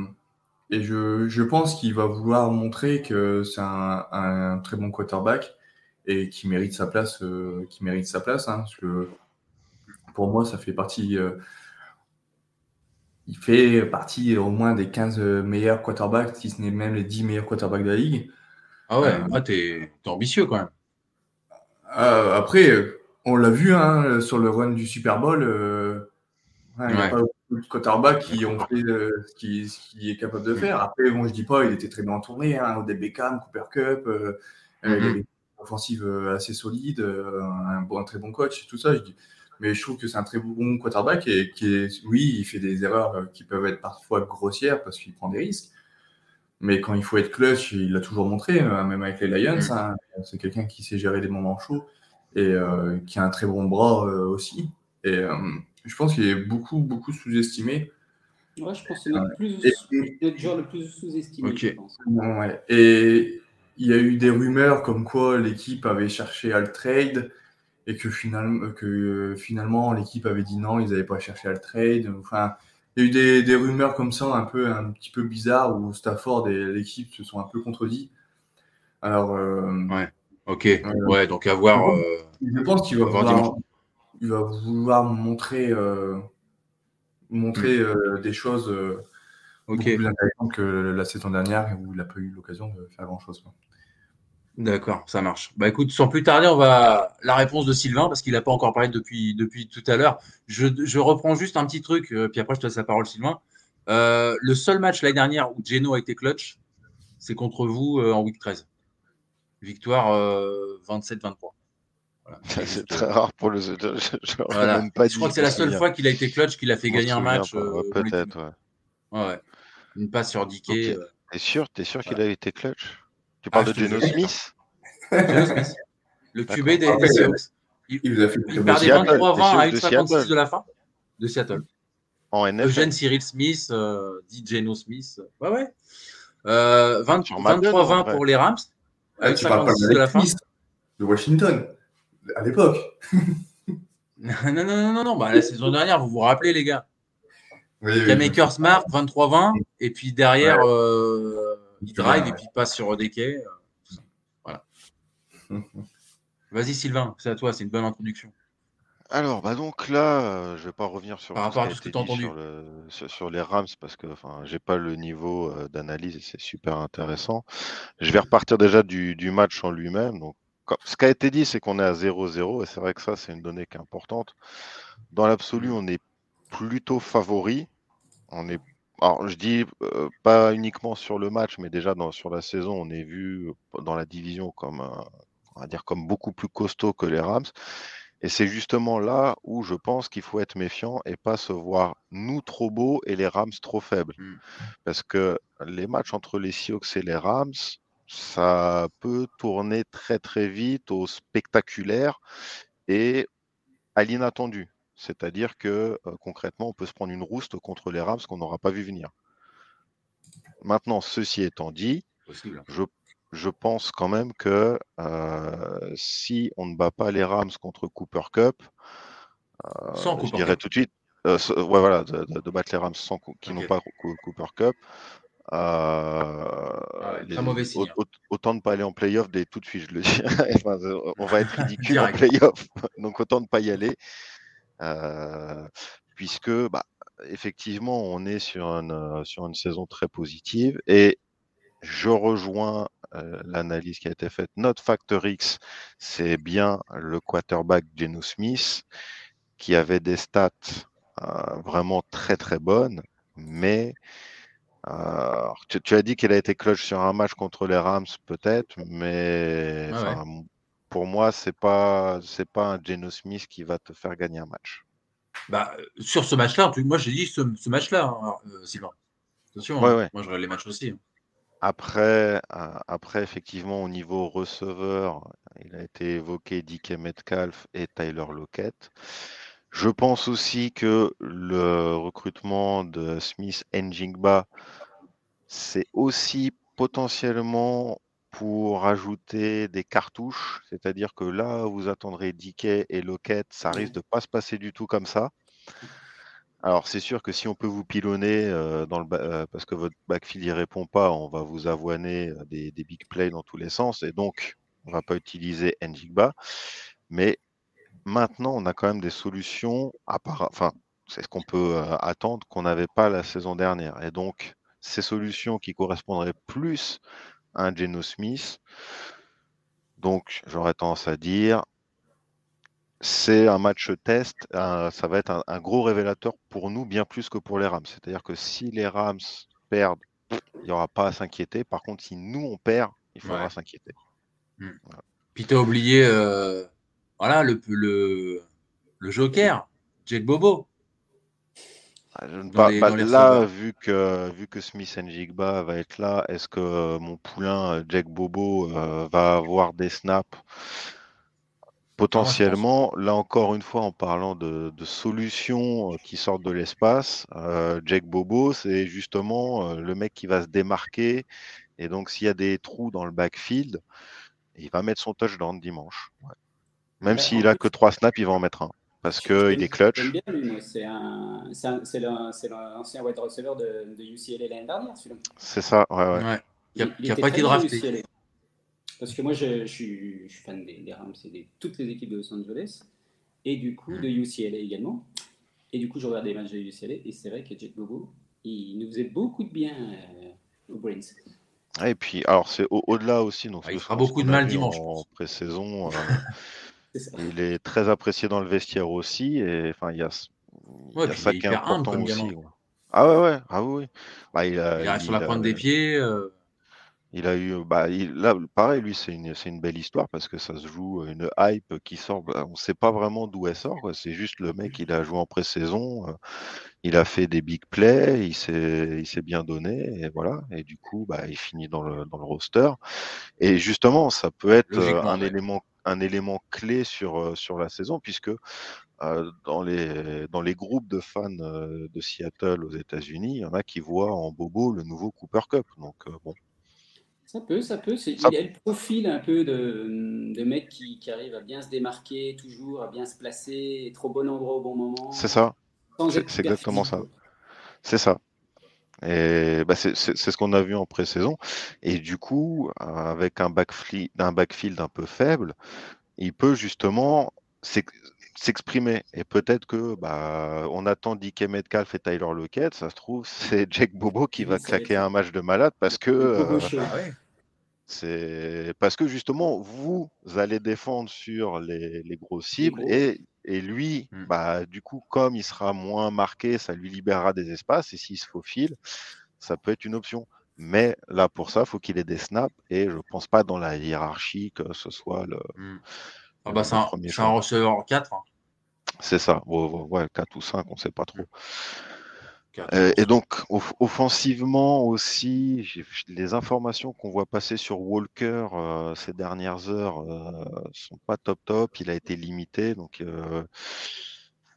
et je, pense qu'il va vouloir montrer que c'est un, très bon quarterback et qui mérite sa place, euh, qui mérite sa place, hein, parce que pour moi, ça fait partie. Il fait partie au moins des 15 meilleurs quarterbacks, si ce n'est même les 10 meilleurs quarterbacks de la ligue. Ah ouais, ah, t'es ambitieux quand même. après, on l'a vu hein, sur le run du Super Bowl. Euh, il n'y a pas beaucoup de quarterbacks qui ont fait euh, ce qu'il est capable de faire. Après, bon, je dis pas, il était très bien tourné. Hein, Odell Beckham, Cooper Cup, euh, il avait une offensive assez solide, un, bon, très bon coach, tout ça. Je dis. Mais je trouve que c'est un très bon quarterback et qui est, oui, il fait des erreurs qui peuvent être parfois grossières parce qu'il prend des risques. Mais quand il faut être clutch, il l'a toujours montré, même avec les Lions. Mm. Hein. c'est quelqu'un qui sait gérer des moments chauds et euh, qui a un très bon bras euh, aussi. Et euh, je pense qu'il est beaucoup, beaucoup sous-estimé. Ouais, je pense que c'est notre, plus, joueur le plus sous-estimé. Je pense. Ouais. Et il y a eu des rumeurs comme quoi l'équipe avait cherché à le trade et que finalement, que, finalement l'équipe avait dit non, ils n'avaient pas cherché à le trade. Enfin, il y a eu des, des, rumeurs comme ça un peu un petit peu bizarres où Stafford et l'équipe se sont un peu contredits. Alors, ouais. Ok, ouais, donc à voir. je pense qu'il va, vouloir, il va vouloir montrer, euh, montrer euh, des choses euh, beaucoup plus intéressantes que la saison dernière où il n'a pas eu l'occasion de faire grand-chose. D'accord, ça marche. Bah écoute, sans plus tarder, on va la réponse de Sylvain parce qu'il n'a pas encore parlé depuis, depuis tout à l'heure. Je, je, reprends juste un petit truc, puis après je te laisse la parole, Sylvain. le seul match l'année dernière où Geno a été clutch, c'est contre vous en week 13 victoire 27-23. Euh, c'est très rare pour le. Je, je, crois que c'est la seule fois qu'il a été clutch, qu'il a fait gagner un match. Euh, peut-être, ouais. ouais. Une passe sur Dickey. Euh. T'es sûr, es sûr qu'il a été clutch? Tu parles ah, de Geno Smith Smith Le QB des, des Seahawks. Il, il, perdait 23-20 à 1,56 de la fin de Seattle. En NFL. Eugène Cyril Smith, dit Geno Smith. Ouais, ouais. 23-20 pour les Rams. Ah, tu parles pas de, la fin. de Washington, à l'époque. non, non, non, non, non. Bah, la saison dernière, vous vous rappelez, les gars. Oui, il y a Maker Smart, 23-20, et puis derrière, euh, il drive et puis il passe sur des quais. Euh, voilà. Vas-y, Sylvain, c'est à toi, c'est une bonne introduction. Alors, bah donc là, euh, je vais pas revenir sur, Par rapport à ce que tu as entendu. Sur, les Rams parce que enfin, j'ai pas le niveau euh, d'analyse et c'est super intéressant. Je vais repartir déjà du, match en lui-même. Donc, ce qui a été dit, c'est qu'on est à 0-0 et c'est vrai que ça, c'est une donnée qui est importante. Dans l'absolu, on est plutôt favori. On est, alors, je dis euh, pas uniquement sur le match, mais déjà dans, sur la saison, on est vu dans la division comme, on va dire, comme beaucoup plus costaud que les Rams. Et c'est justement là où je pense qu'il faut être méfiant et pas se voir nous trop beaux et les Rams trop faibles. Mmh. Parce que les matchs entre les Seahawks et les Rams, ça peut tourner très très vite au spectaculaire et à l'inattendu. C'est-à-dire que euh, concrètement, on peut se prendre une rouste contre les Rams qu'on n'aura pas vu venir. Maintenant, ceci étant dit, je je pense quand même que si on ne bat pas les Rams contre Cooper Cup, sans je dirais tout de suite, ouais, voilà, de, battre les Rams sans, qui n'ont pas Cooper Cup. Euh, mauvais signe. autant ne pas aller en playoff dès tout de suite, je le dis. on va être ridicule en playoff, donc autant ne pas y aller. Euh, puisque, bah, effectivement, on est sur une, euh, sur une saison très positive et je rejoins l'analyse qui a été faite. Notre facteur X, c'est bien le quarterback Geno Smith qui avait des stats vraiment très très bonnes, mais tu, as dit qu'il a été clutch sur un match contre les Rams, peut-être, mais pour moi, c'est pas c'est pas un Geno Smith qui va te faire gagner un match. Bah, sur ce match-là, moi j'ai dit ce, match-là, hein, euh, Sylvain. Attention, hein. moi je regarde les matchs aussi. Hein. Après, euh, après, effectivement, au niveau receveur, il a été évoqué DK Metcalf et Tyler Lockett. Je pense aussi que le recrutement de Smith Njingba, c'est aussi potentiellement pour ajouter des cartouches, c'est-à-dire que là, vous attendrez DK et Lockett, ça risque de ne pas se passer du tout comme ça. Alors, c'est sûr que si on peut vous pilonner euh, dans le euh, parce que votre backfield n'y répond pas, on va vous avoiner euh, des, des, big plays dans tous les sens et donc on ne va pas utiliser Njigba. Mais maintenant, on a quand même des solutions, à part, enfin, c'est ce qu'on peut euh, attendre qu'on n'avait pas la saison dernière. Et donc, ces solutions qui correspondraient plus un Geno Smith, donc j'aurais tendance à dire, c'est un match test, ça va être un, gros révélateur pour nous, bien plus que pour les Rams. C'est-à-dire que si les Rams perdent, il n'y aura pas à s'inquiéter. Par contre, si nous, on perd, il faudra s'inquiéter. Hmm. Puis tu as oublié euh, voilà, le, le, le Joker, Jake Bobo. Ah, là, vu que, vu que Smith Jigba va être là, est-ce que mon poulain euh, Jack Bobo euh, va avoir des snaps? Potentiellement, là encore une fois, en parlant de, solutions euh, qui sortent de l'espace, Jack Bobo, c'est justement le mec qui va se démarquer. Et donc, s'il y a des trous dans le backfield, il va mettre son touchdown dimanche. Même s'il a que trois snaps, il va en mettre un. Parce qu'il est clutch. C'est l'ancien wide receiver de, de UCLA l'année dernière, celui-là. C'est ça, ouais, ouais. Il n'a pas été drafté. Parce que moi, je, je, suis, je suis, fan des, Rams et de toutes les équipes de Los Angeles. Et du coup, de UCLA également. Et du coup, je regarde des matchs de UCLA. Et c'est vrai que Jet Bobo, il nous faisait beaucoup de bien euh, aux Brains. Et puis, alors, c'est au-delà aussi. Donc, il fera beaucoup de mal dimanche. En pré-saison. Euh, Il est très apprécié dans le vestiaire aussi. Et enfin, il y a, ça qui est important aussi. Ah ouais, ouais. Ah oui. Bah, il, a, sur la pointe des pieds. Euh. Il a eu, bah, là, pareil, lui, c'est une, une, belle histoire parce que ça se joue une hype qui sort. Bah, on ne sait pas vraiment d'où elle sort. C'est juste le mec, il a joué en pré-saison, euh, il a fait des big plays, il s'est bien donné, et voilà. Et du coup, bah, il finit dans le, dans le roster. Et justement, ça peut être euh, un élément un élément clé sur, euh, sur la saison, puisque euh, dans, les, dans les groupes de fans euh, de Seattle aux États-Unis, il y en a qui voient en Bobo le nouveau Cooper Cup. Donc, bon. Ça peut, ça peut. Il a le profil un peu de, de mec qui, qui, arrive à bien se démarquer, toujours, à bien se placer, être au bon endroit au bon moment. C'est ça. C'est exactement ça. C'est ça. Et bah c'est ce qu'on a vu en pré-saison. Et du coup, avec un backfield, un backfield un peu faible, il peut justement s'exprimer. Et peut-être que bah, on attend DK Metcalf et Tyler Lockett, ça se trouve, c'est Jake Bobo qui va claquer un match de malade parce que. Euh, ah c'est parce que justement, vous allez défendre sur les, les gros cibles et et lui, mmh. bah, du coup, comme il sera moins marqué, ça lui libérera des espaces. Et s'il se faufile, ça peut être une option. Mais là, pour ça, il faut qu'il ait des snaps. Et je ne pense pas dans la hiérarchie que ce soit le. Mmh. Ah bah, c'est un, un, receveur 4. Hein. C'est ça. Ouais, 4 ou 5, on ne sait pas trop. Euh, et donc, offensivement aussi, les informations qu'on voit passer sur Walker euh, ces dernières heures euh, sont pas top top. Il a été limité, donc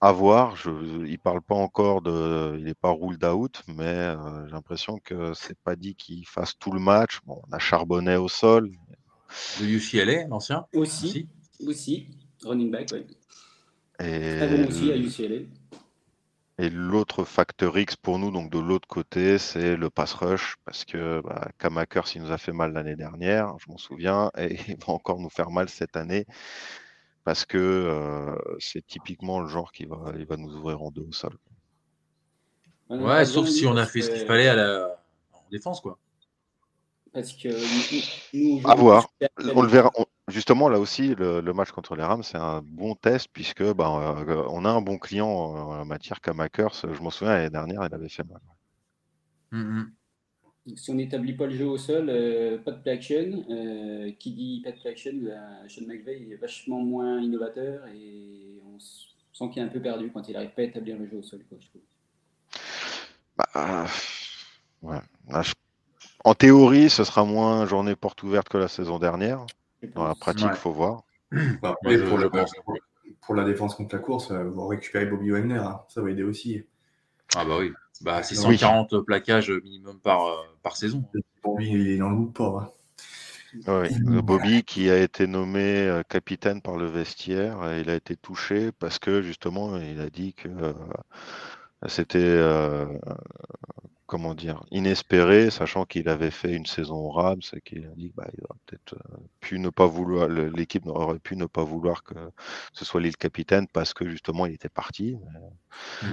à voir. Je, il parle pas encore de, il n'est pas ruled out, mais j'ai l'impression que c'est pas dit qu'il fasse tout le match. Bon, on a Charbonnet au sol. De UCLA, l'ancien aussi, aussi, running back, oui. Et, Très bon aussi à UCLA. Et l'autre facteur X pour nous, donc de l'autre côté, c'est le pass rush, parce que bah, Kamakers, il nous a fait mal l'année dernière, je m'en souviens, et il va encore nous faire mal cette année, parce que euh, c'est typiquement le genre qui va, il va nous ouvrir en deux au sol. Ouais, sauf si on a fait ce qu'il fallait à la... en défense, quoi. Parce que nous, à voir. On le verra. Justement, là aussi, le, match contre les Rams, c'est un bon test puisque bah, euh, on a un bon client en matière Kamakers. Je m'en souviens, l'année dernière, il avait fait mal. Mm-hmm. Si on n'établit pas le jeu au sol, euh, pas de play action. Euh, qui dit pas de play action, Sean McVeigh est vachement moins innovateur et on sent qu'il est un peu perdu quand il n'arrive pas à établir le jeu au sol. Bah, ouais. En théorie, ce sera moins journée porte ouverte que la saison dernière. Dans la pratique, il faut voir. Bah, pour, la défense contre la course, euh, vous récupérer Bobby Wagner, hein. ça va aider aussi. Ah bah oui, bah, c'est 140 plaquages minimum par, euh, par saison. Bobby, il est dans le pas. Oui. Bobby qui a été nommé euh, capitaine par le vestiaire, il a été touché parce que justement il a dit que c'était comment dire, inespéré, sachant qu'il avait fait une saison au Rams et qu'il a dit qu'il bah, aurait peut-être euh, pu ne pas vouloir, l'équipe aurait pu ne pas vouloir que ce soit lui le capitaine parce que justement il était parti.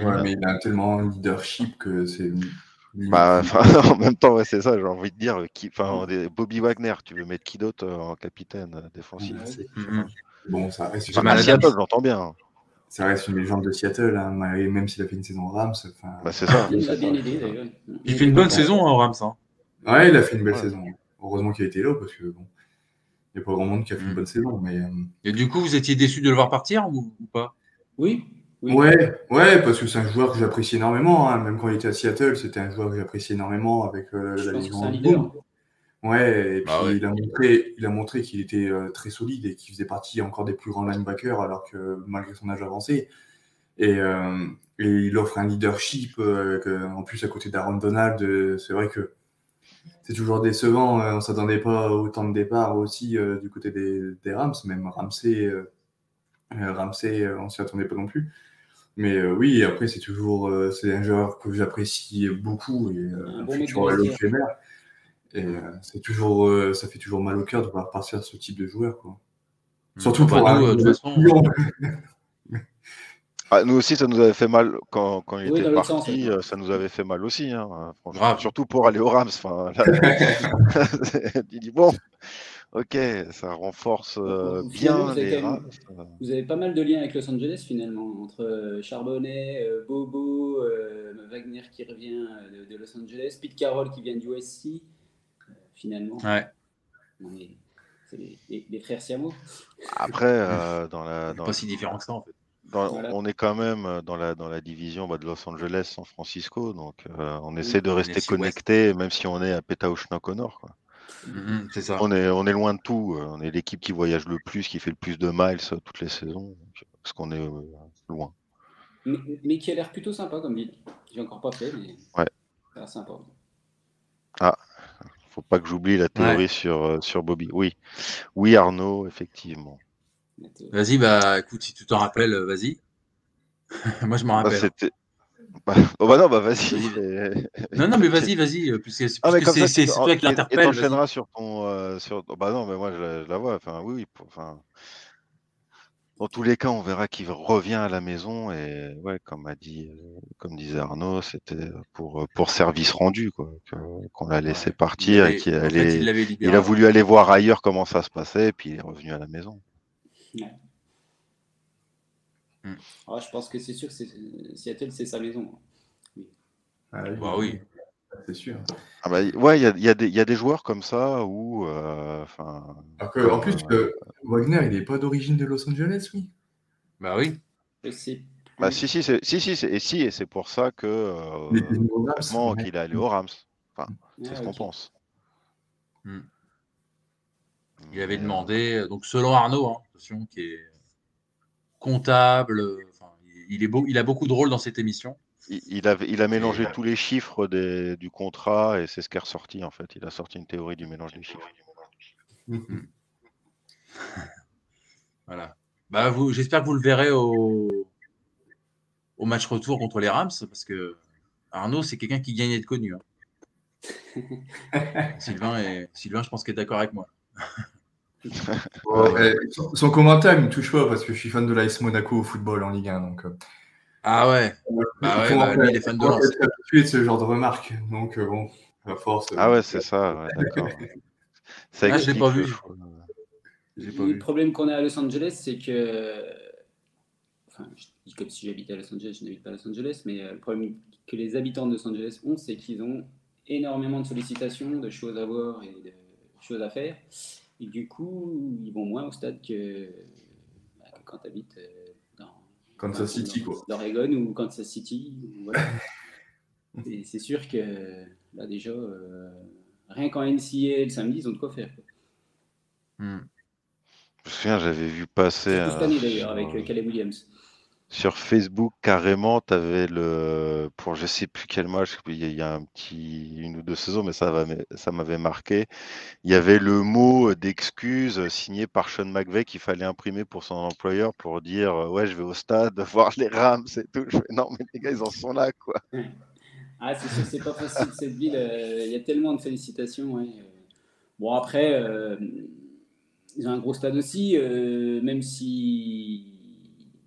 Ouais, mais il a tellement un leadership que c'est. Bah, en même temps, ouais, c'est ça, j'ai envie de dire. Qui, Bobby Wagner, tu veux mettre qui d'autre euh, en capitaine euh, défensif? Bon, ça reste. j'entends bien ça reste une légende de Seattle, hein, même s'il a fait une saison Rams. Bah, c'est ça. Il a bien aidé d'ailleurs. Il fait une bonne saison en Rams. Hein. Ouais, il a fait une belle saison. Heureusement qu'il a été là parce que bon, il n'y a pas grand monde qui a fait une mm. bonne saison. Mais, euh, Et du coup, vous étiez déçu de le voir partir ou, pas? Oui, oui. Ouais, ouais, parce que c'est un joueur que j'apprécie énormément. Hein. Même quand il était à Seattle, c'était un joueur que j'apprécie énormément avec euh, la Légion. Ouais, et puis bah il a montré, il a montré qu'il était euh, très solide et qu'il faisait partie encore des plus grands linebackers alors que malgré son âge avancé. Et, euh, et il offre un leadership euh, en plus à côté d'Aaron Donald. c'est vrai que c'est toujours décevant. on s'attendait pas autant de départ aussi du côté des, des, Rams, même Ramsey, Ramsey on s'y attendait pas non plus. Mais oui, après c'est toujours c'est un joueur que j'apprécie beaucoup et un futur et euh, c'est toujours, euh, ça fait toujours mal au cœur de voir partir ce type de joueur. Quoi. Hmm. Surtout pour bah, nous, euh, de toute façon. Ah, nous aussi, ça nous avait fait mal quand, quand il était parti. ça nous avait fait mal aussi. Hein, Surtout pour aller au Rams. Enfin, il dit bon, ok, ça renforce bien vous, les avez Rams. Vous avez pas mal de liens avec Los Angeles finalement, entre Charbonnet, Bobo, Wagner qui revient de, de, Los Angeles, Pete Carroll qui vient du USC finalement. Ouais. C'est les, frères Siamo. Après, euh, dans la. pas si différent que ça, en fait. On est quand même euh, dans la, dans la division bah, de Los Angeles, San Francisco, donc euh, on essaie de rester connecté, même si on est à Petauschnock au nord. Quoi. Mm-hmm, c'est ça. On est, on est loin de tout. On est l'équipe qui voyage le plus, qui fait le plus de miles toutes les saisons, parce qu'on est loin. Mais, qui a l'air plutôt sympa comme ville. J'ai encore pas fait, mais ouais. ça a l'air sympa. Ah, faut pas que j'oublie la théorie sur, euh, sur Bobby. Oui, oui Arnaud, effectivement. Vas-y, bah écoute, si tu t'en rappelles, euh, vas-y. Moi, je m'en bah, rappelle. Bah, oh, bah non, bah vas-y. non, non, mais vas-y, vas-y, euh, puisque, ah, c'est toi qui l'interpelle. Et t'enchaîneras sur ton. sur... Bah non, mais moi, je, la vois. Enfin, oui, oui. Enfin, dans tous les cas, on verra qu'il revient à la maison et ouais, comme a dit, euh, comme disait Arnaud, c'était pour pour service rendu quoi, qu'on l'a laissé partir et qu'il allait, il, a voulu aller voir ailleurs comment ça se passait et puis il est revenu à la maison. Hmm. Ah, je pense que c'est sûr que Seattle c'est sa maison. Oui. Ah, bah oui c'est sûr. Ah bah, ouais, il y a, y a, des joueurs comme ça où. Euh, en plus, euh, Wagner, il n'est pas d'origine de Los Angeles, oui. Bah oui. Bah, si, si, si, si, et si, et c'est pour ça que. Euh, qu'il est allé au Rams. Enfin, c'est ce qu'on pense. Hmm. Il avait demandé, donc selon Arnaud, hein, attention, qui est comptable, il, est beau, il a beaucoup de rôles dans cette émission il, a, il a mélangé tous les chiffres du contrat et c'est ce qui est ressorti en fait. Il a sorti une théorie du mélange des chiffres. voilà. Bah, vous, j'espère que vous le verrez au, au match retour contre les Rams, parce que Arnaud, c'est quelqu'un qui gagne à être connu. Hein. Sylvain, Sylvain, je pense qu'il est d'accord avec moi. son, commentaire, il me touche pas parce que je suis fan de l'AS Monaco au football en Ligue 1. Donc, euh. Ah ouais, ah ouais bah, lui, il est fan de Lens. habitué de ce genre de remarques. Donc, euh, bon, à force. Ah ouais, c'est ça, d'accord. ça ah, je l'ai pas vu. Le problème qu'on a à Los Angeles, c'est que. Enfin, je dis comme si j'habitais à Los Angeles, je n'habite pas à Los Angeles, mais euh, le problème que les habitants de Los Angeles ont, c'est qu'ils ont énormément de sollicitations, de choses à voir et de choses à faire. Et du coup, ils vont moins au stade que, bah, quand tu habites euh, Kansas City, quoi. D'Oregon ou Kansas City. et c'est sûr que là, déjà, euh, rien qu'en NCA le samedi, ils ont de quoi faire. Hmm. Je me souviens, j'avais vu passer. Cette année d'ailleurs, avec Caleb Williams sur Facebook, carrément, tu avais le. Pour je sais plus quel match, il y a un petit. une ou deux saisons, mais ça, ça m'avait marqué. Il y avait le mot d'excuse signé par Sean McVeigh qu'il fallait imprimer pour son employeur pour dire Ouais, je vais au stade voir les Rams et tout. Je fais, non, mais les gars, ils en sont là, quoi. Ah, c'est sûr, c'est pas facile cette ville. Euh, il y a tellement de félicitations. Bon, après, euh, ils ont un gros stade aussi, euh, même si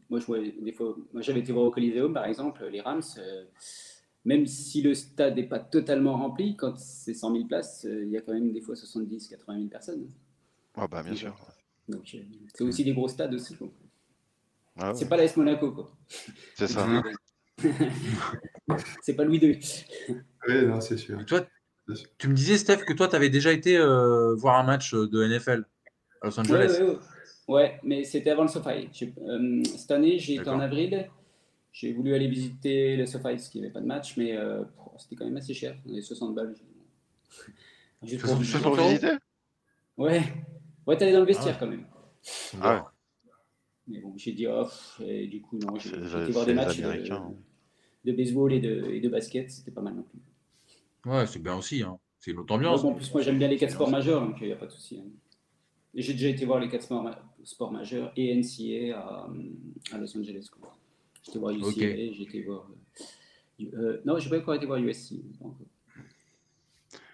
moi, des fois, moi, j'avais été voir au Coliseum, par exemple, les Rams. Euh, même si le stade n'est pas totalement rempli, quand c'est 100 000 places, euh, il y a quand même des fois 70, 80 000 personnes. Ah bah bien sûr. Donc euh, c'est aussi des gros stades aussi. Ah c'est pas l'AS Monaco quoi. C'est ça. c'est pas Louis II. Oui, non, c'est sûr. Toi, tu me disais, Steph, que toi, tu avais déjà été voir un match de NFL à Los Angeles. Ouais, Ouais, mais c'était avant le SoFi. Euh, cette année, j'ai été en avril. J'ai voulu aller visiter le SoFi, parce qu'il n'y avait pas de match, mais euh, c'était quand même assez cher. On avait 60 balles. J'ai pour visiter Ouais. Ouais, t'allais dans le vestiaire ah. quand même. Ah ouais. Mais bon, j'ai dit off, et du coup, non, j'ai été voir des matchs de, hein. de, baseball et de, et de basket, c'était pas mal non plus. Ouais, c'est bien aussi, hein. c'est une autre ambiance. en plus, moi j'aime bien les quatre sports majeurs, donc il n'y a pas de souci. Hein. J'ai déjà été voir les quatre sports, majeurs et NCA à, à Los Angeles. J'étais voir UCLA, j'ai été voir. Euh, euh, non, je n'ai pas encore été voir USC.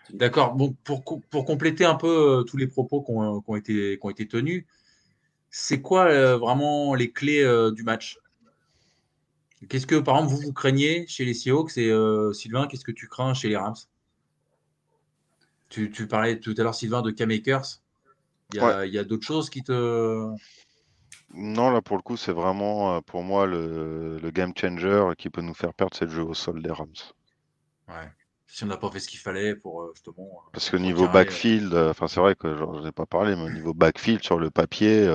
D'accord. Bon, pour, pour, compléter un peu euh, tous les propos qui ont, ont, été, ont été tenus, c'est quoi vraiment les clés du match? Qu'est-ce que, par exemple, vous, vous craignez chez les Seahawks et Sylvain, qu'est-ce que tu crains chez les Rams? Tu, tu, parlais tout à l'heure, Sylvain, de K-Makers. Il y a, d'autres choses qui te. Non, là pour le coup, c'est vraiment euh, pour moi le, game changer qui peut nous faire perdre, c'est le jeu au sol des Rams. Ouais. Si on n'a pas fait ce qu'il fallait pour euh, justement. Euh, Parce que niveau backfield, enfin c'est vrai que je n'ai pas parlé, mais au niveau backfield sur le papier,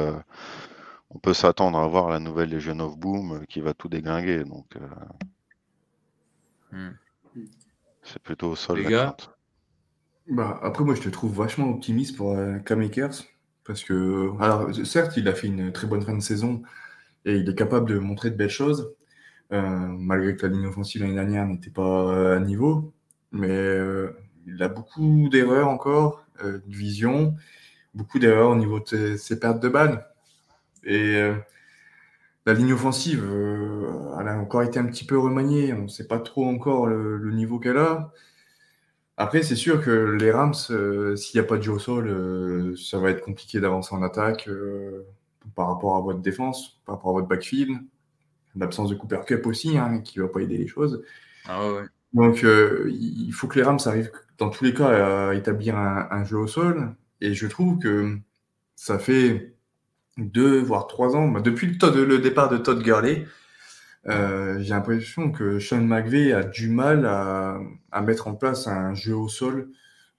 on peut s'attendre à voir la nouvelle Legion of Boom qui va tout déglinguer. Donc hmm. c'est plutôt au sol. Les gars, bah, après, moi, je te trouve vachement optimiste pour euh. Parce que, alors, certes, il a fait une très bonne fin de saison et il est capable de montrer de belles choses, euh, malgré que la ligne offensive l'année dernière n'était pas à niveau. Mais euh, il a beaucoup d'erreurs encore, de vision, beaucoup d'erreurs au niveau de ses, pertes de balles. Et la ligne offensive, elle a encore été un petit peu remaniée. On ne sait pas trop encore le niveau qu'elle a. Après, c'est sûr que les Rams, euh, s'il n'y a pas de jeu au sol, euh, ça va être compliqué d'avancer en attaque euh, par rapport à votre défense, par rapport à votre backfield. L'absence de Cooper Cup aussi, hein, qui ne va pas aider les choses. Ah ouais. Donc, il faut que les Rams arrivent, dans tous les cas, à établir un, jeu au sol. Et je trouve que ça fait deux, voire trois ans, bah, depuis le, le, départ de Todd Gurley, euh, j'ai l'impression que Sean McVay a du mal à, mettre en place un jeu au sol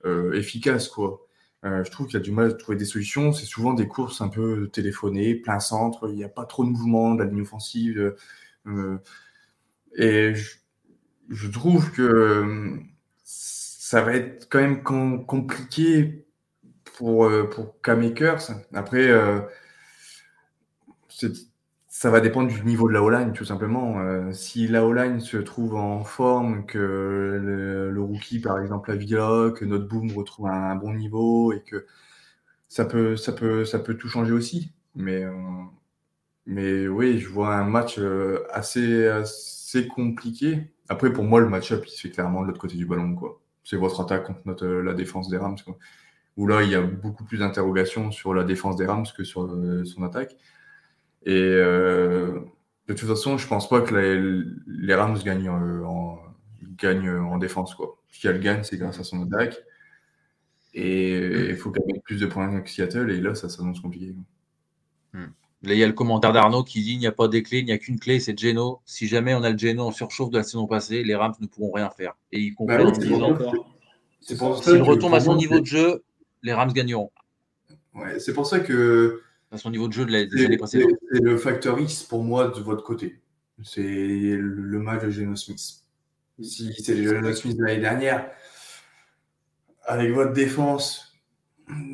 euh, efficace. Quoi. Euh, je trouve qu'il a du mal à trouver des solutions. C'est souvent des courses un peu téléphonées, plein centre. Il n'y a pas trop de mouvement de la ligne offensive. et je, trouve que ça va être quand même compliqué pour, pour K-Makers. Après, c'est ça va dépendre du niveau de la O-line, tout simplement. Euh, si la O-line se trouve en forme, que le, rookie, par exemple, la Villa, que notre boom retrouve un, bon niveau et que ça peut, ça peut, ça peut tout changer aussi. Mais euh, Mais oui, je vois un match assez, assez compliqué. Après, pour moi, le match-up, il se fait clairement de l'autre côté du ballon. C'est votre attaque contre notre, la défense des Rams. Où là, il y a beaucoup plus d'interrogations sur la défense des Rams que sur son attaque. Et de toute façon, je pense pas que les, Rams gagnent en, gagnent en défense. Quoi. Si elle gagne, c'est grâce à son attaque. Et il faut qu'elle mette plus de points que Seattle. Et là, ça s'annonce compliqué. Hmm. Là, il y a le commentaire d'Arnaud qui dit il n'y a pas des clés, il n'y a qu'une clé, c'est Geno. Si jamais on a le Geno en surchauffe de la saison passée, les Rams ne pourront rien faire. Et il bah complète S'il retombe à son niveau de jeu, les Rams gagneront. Ouais, c'est pour ça que. À son niveau de jeu de l'année précédente. C'est le facteur X pour moi de votre côté. C'est le match de Geno Smith. Si c'est le Geno Smith de l'année dernière, avec votre défense,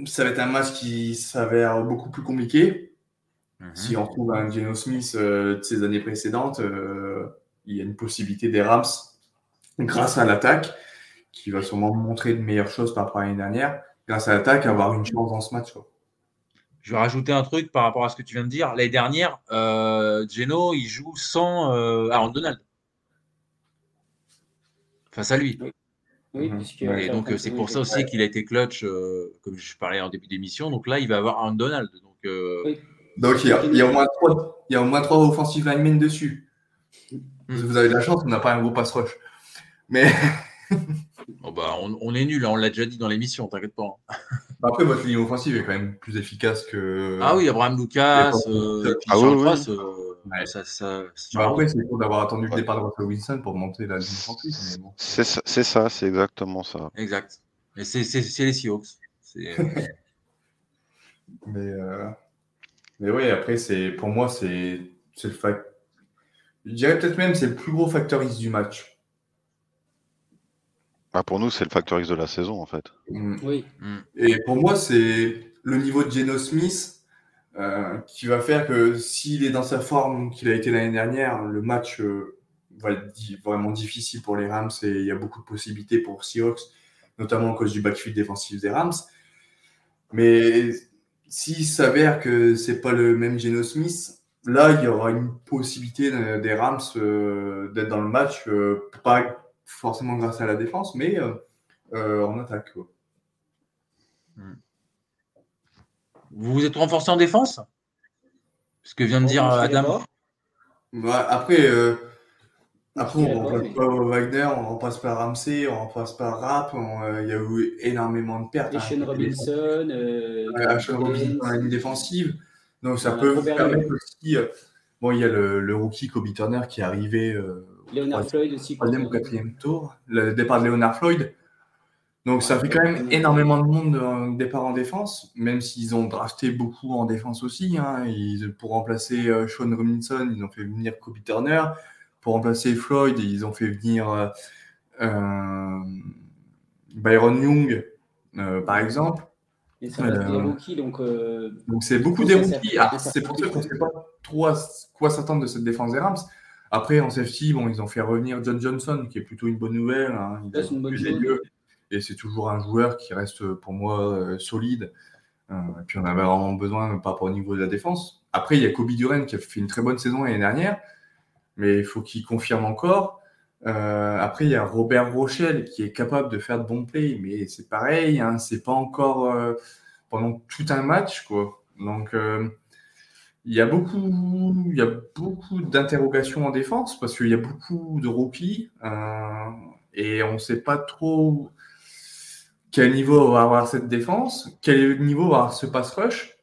ça va être un match qui s'avère beaucoup plus compliqué. Mhm. Si on trouve un Geno Smith euh, de ces années précédentes, euh, il y a une possibilité des Rams, grâce à l'attaque, qui va sûrement montrer de meilleures choses par rapport à l'année dernière, grâce à l'attaque, avoir une chance dans ce match. Je vais rajouter un truc par rapport à ce que tu viens de dire. L'année dernière, euh, Geno, il joue sans Aaron Donald. Face à lui. Oui, mhm. et donc c'est pour ça aussi qu'il a été clutch, euh, comme je parlais en début d'émission. Donc là, il va avoir un Donald. Donc, euh, donc il, y a, il, y a, au moins trois, il y a au moins trois offensive linemen dessus. Hmm. Vous avez de la chance, on n'a pas un gros pass rush. Mais oh, bah, on, est nul, hein, on l'a déjà dit dans l'émission, t'inquiète pas. Hein. Bah, après, votre ligne offensive est quand même plus efficace que. Ah oui, Abraham Lucas, euh, ah, oui, ça, ça, bah après, c'est cool d'avoir attendu le départ de Russell Wilson pour monter la ligne offensive. Bon. C'est ça, c'est exactement ça. Exact. Et c'est les Seahawks. mais, euh... mais oui, après, pour moi, c'est le fact. Je dirais peut-être même c'est le plus gros facteur X du match. Ah, pour nous, c'est le facteur X de la saison, en fait. Mm. Oui. Mm. Et pour moi, c'est le niveau de Geno Smith euh, qui va faire que s'il est dans sa forme qu'il a été l'année dernière, le match euh, va être vraiment difficile pour les Rams et il y a beaucoup de possibilités pour Seahawks, notamment à cause du backfield défensif des Rams. Mais s'il s'avère que c'est pas le même Geno Smith, là il y aura une possibilité des Rams euh, d'être dans le match, pas forcément grâce à la défense, mais en attaque. Hmm. Vous vous êtes renforcé en défense? Ce que vient de dire Adam. Bah, après, euh, après on ne remplace pas Wagner, on remplace pas Ramsey, on remplace pas Rap. Euh, il y a eu énormément de pertes. Et Sean Robinson. Euh, Sean Robinson dans la ligne défensive. Donc ça peut vous permettre aussi. bon, il y a le, rookie Kobe Turner qui est arrivé. Leonard Floyd aussi. Troisième ou quatrième tour. Le départ de Leonard Floyd. Donc ça fait quand même énormément de monde de départ en défense, même s'ils ont drafté beaucoup en défense aussi. Hein. Ils, pour remplacer euh, Sean Robinson, ils ont fait venir Kobe Turner. Pour remplacer Floyd, ils ont fait venir euh, euh, Byron Young, par exemple. Et ça reste des rookies, donc. donc c'est beaucoup des rookies. Ah, c'est pour ça qu'on ne sait pas trop à quoi s'attendre de cette défense des Rams. Après, en safety, bon, ils ont fait revenir John Johnson, qui est plutôt une bonne nouvelle. Hein. une bonne et c'est toujours un joueur qui reste pour moi euh, solide. Euh, et puis on avait vraiment besoin par rapport au niveau de la défense. Après, il y a Kobe Duren qui a fait une très bonne saison l'année dernière, mais il faut qu'il confirme encore. Euh, après, il y a Robert Rochelle qui est capable de faire de bons plays, mais c'est pareil, hein, c'est pas encore pendant tout un match, quoi. Donc, il y a beaucoup, il y a beaucoup d'interrogations en défense parce qu'il y a beaucoup de rookies et on ne sait pas trop quel niveau va avoir cette défense, quel niveau va avoir ce pass rush.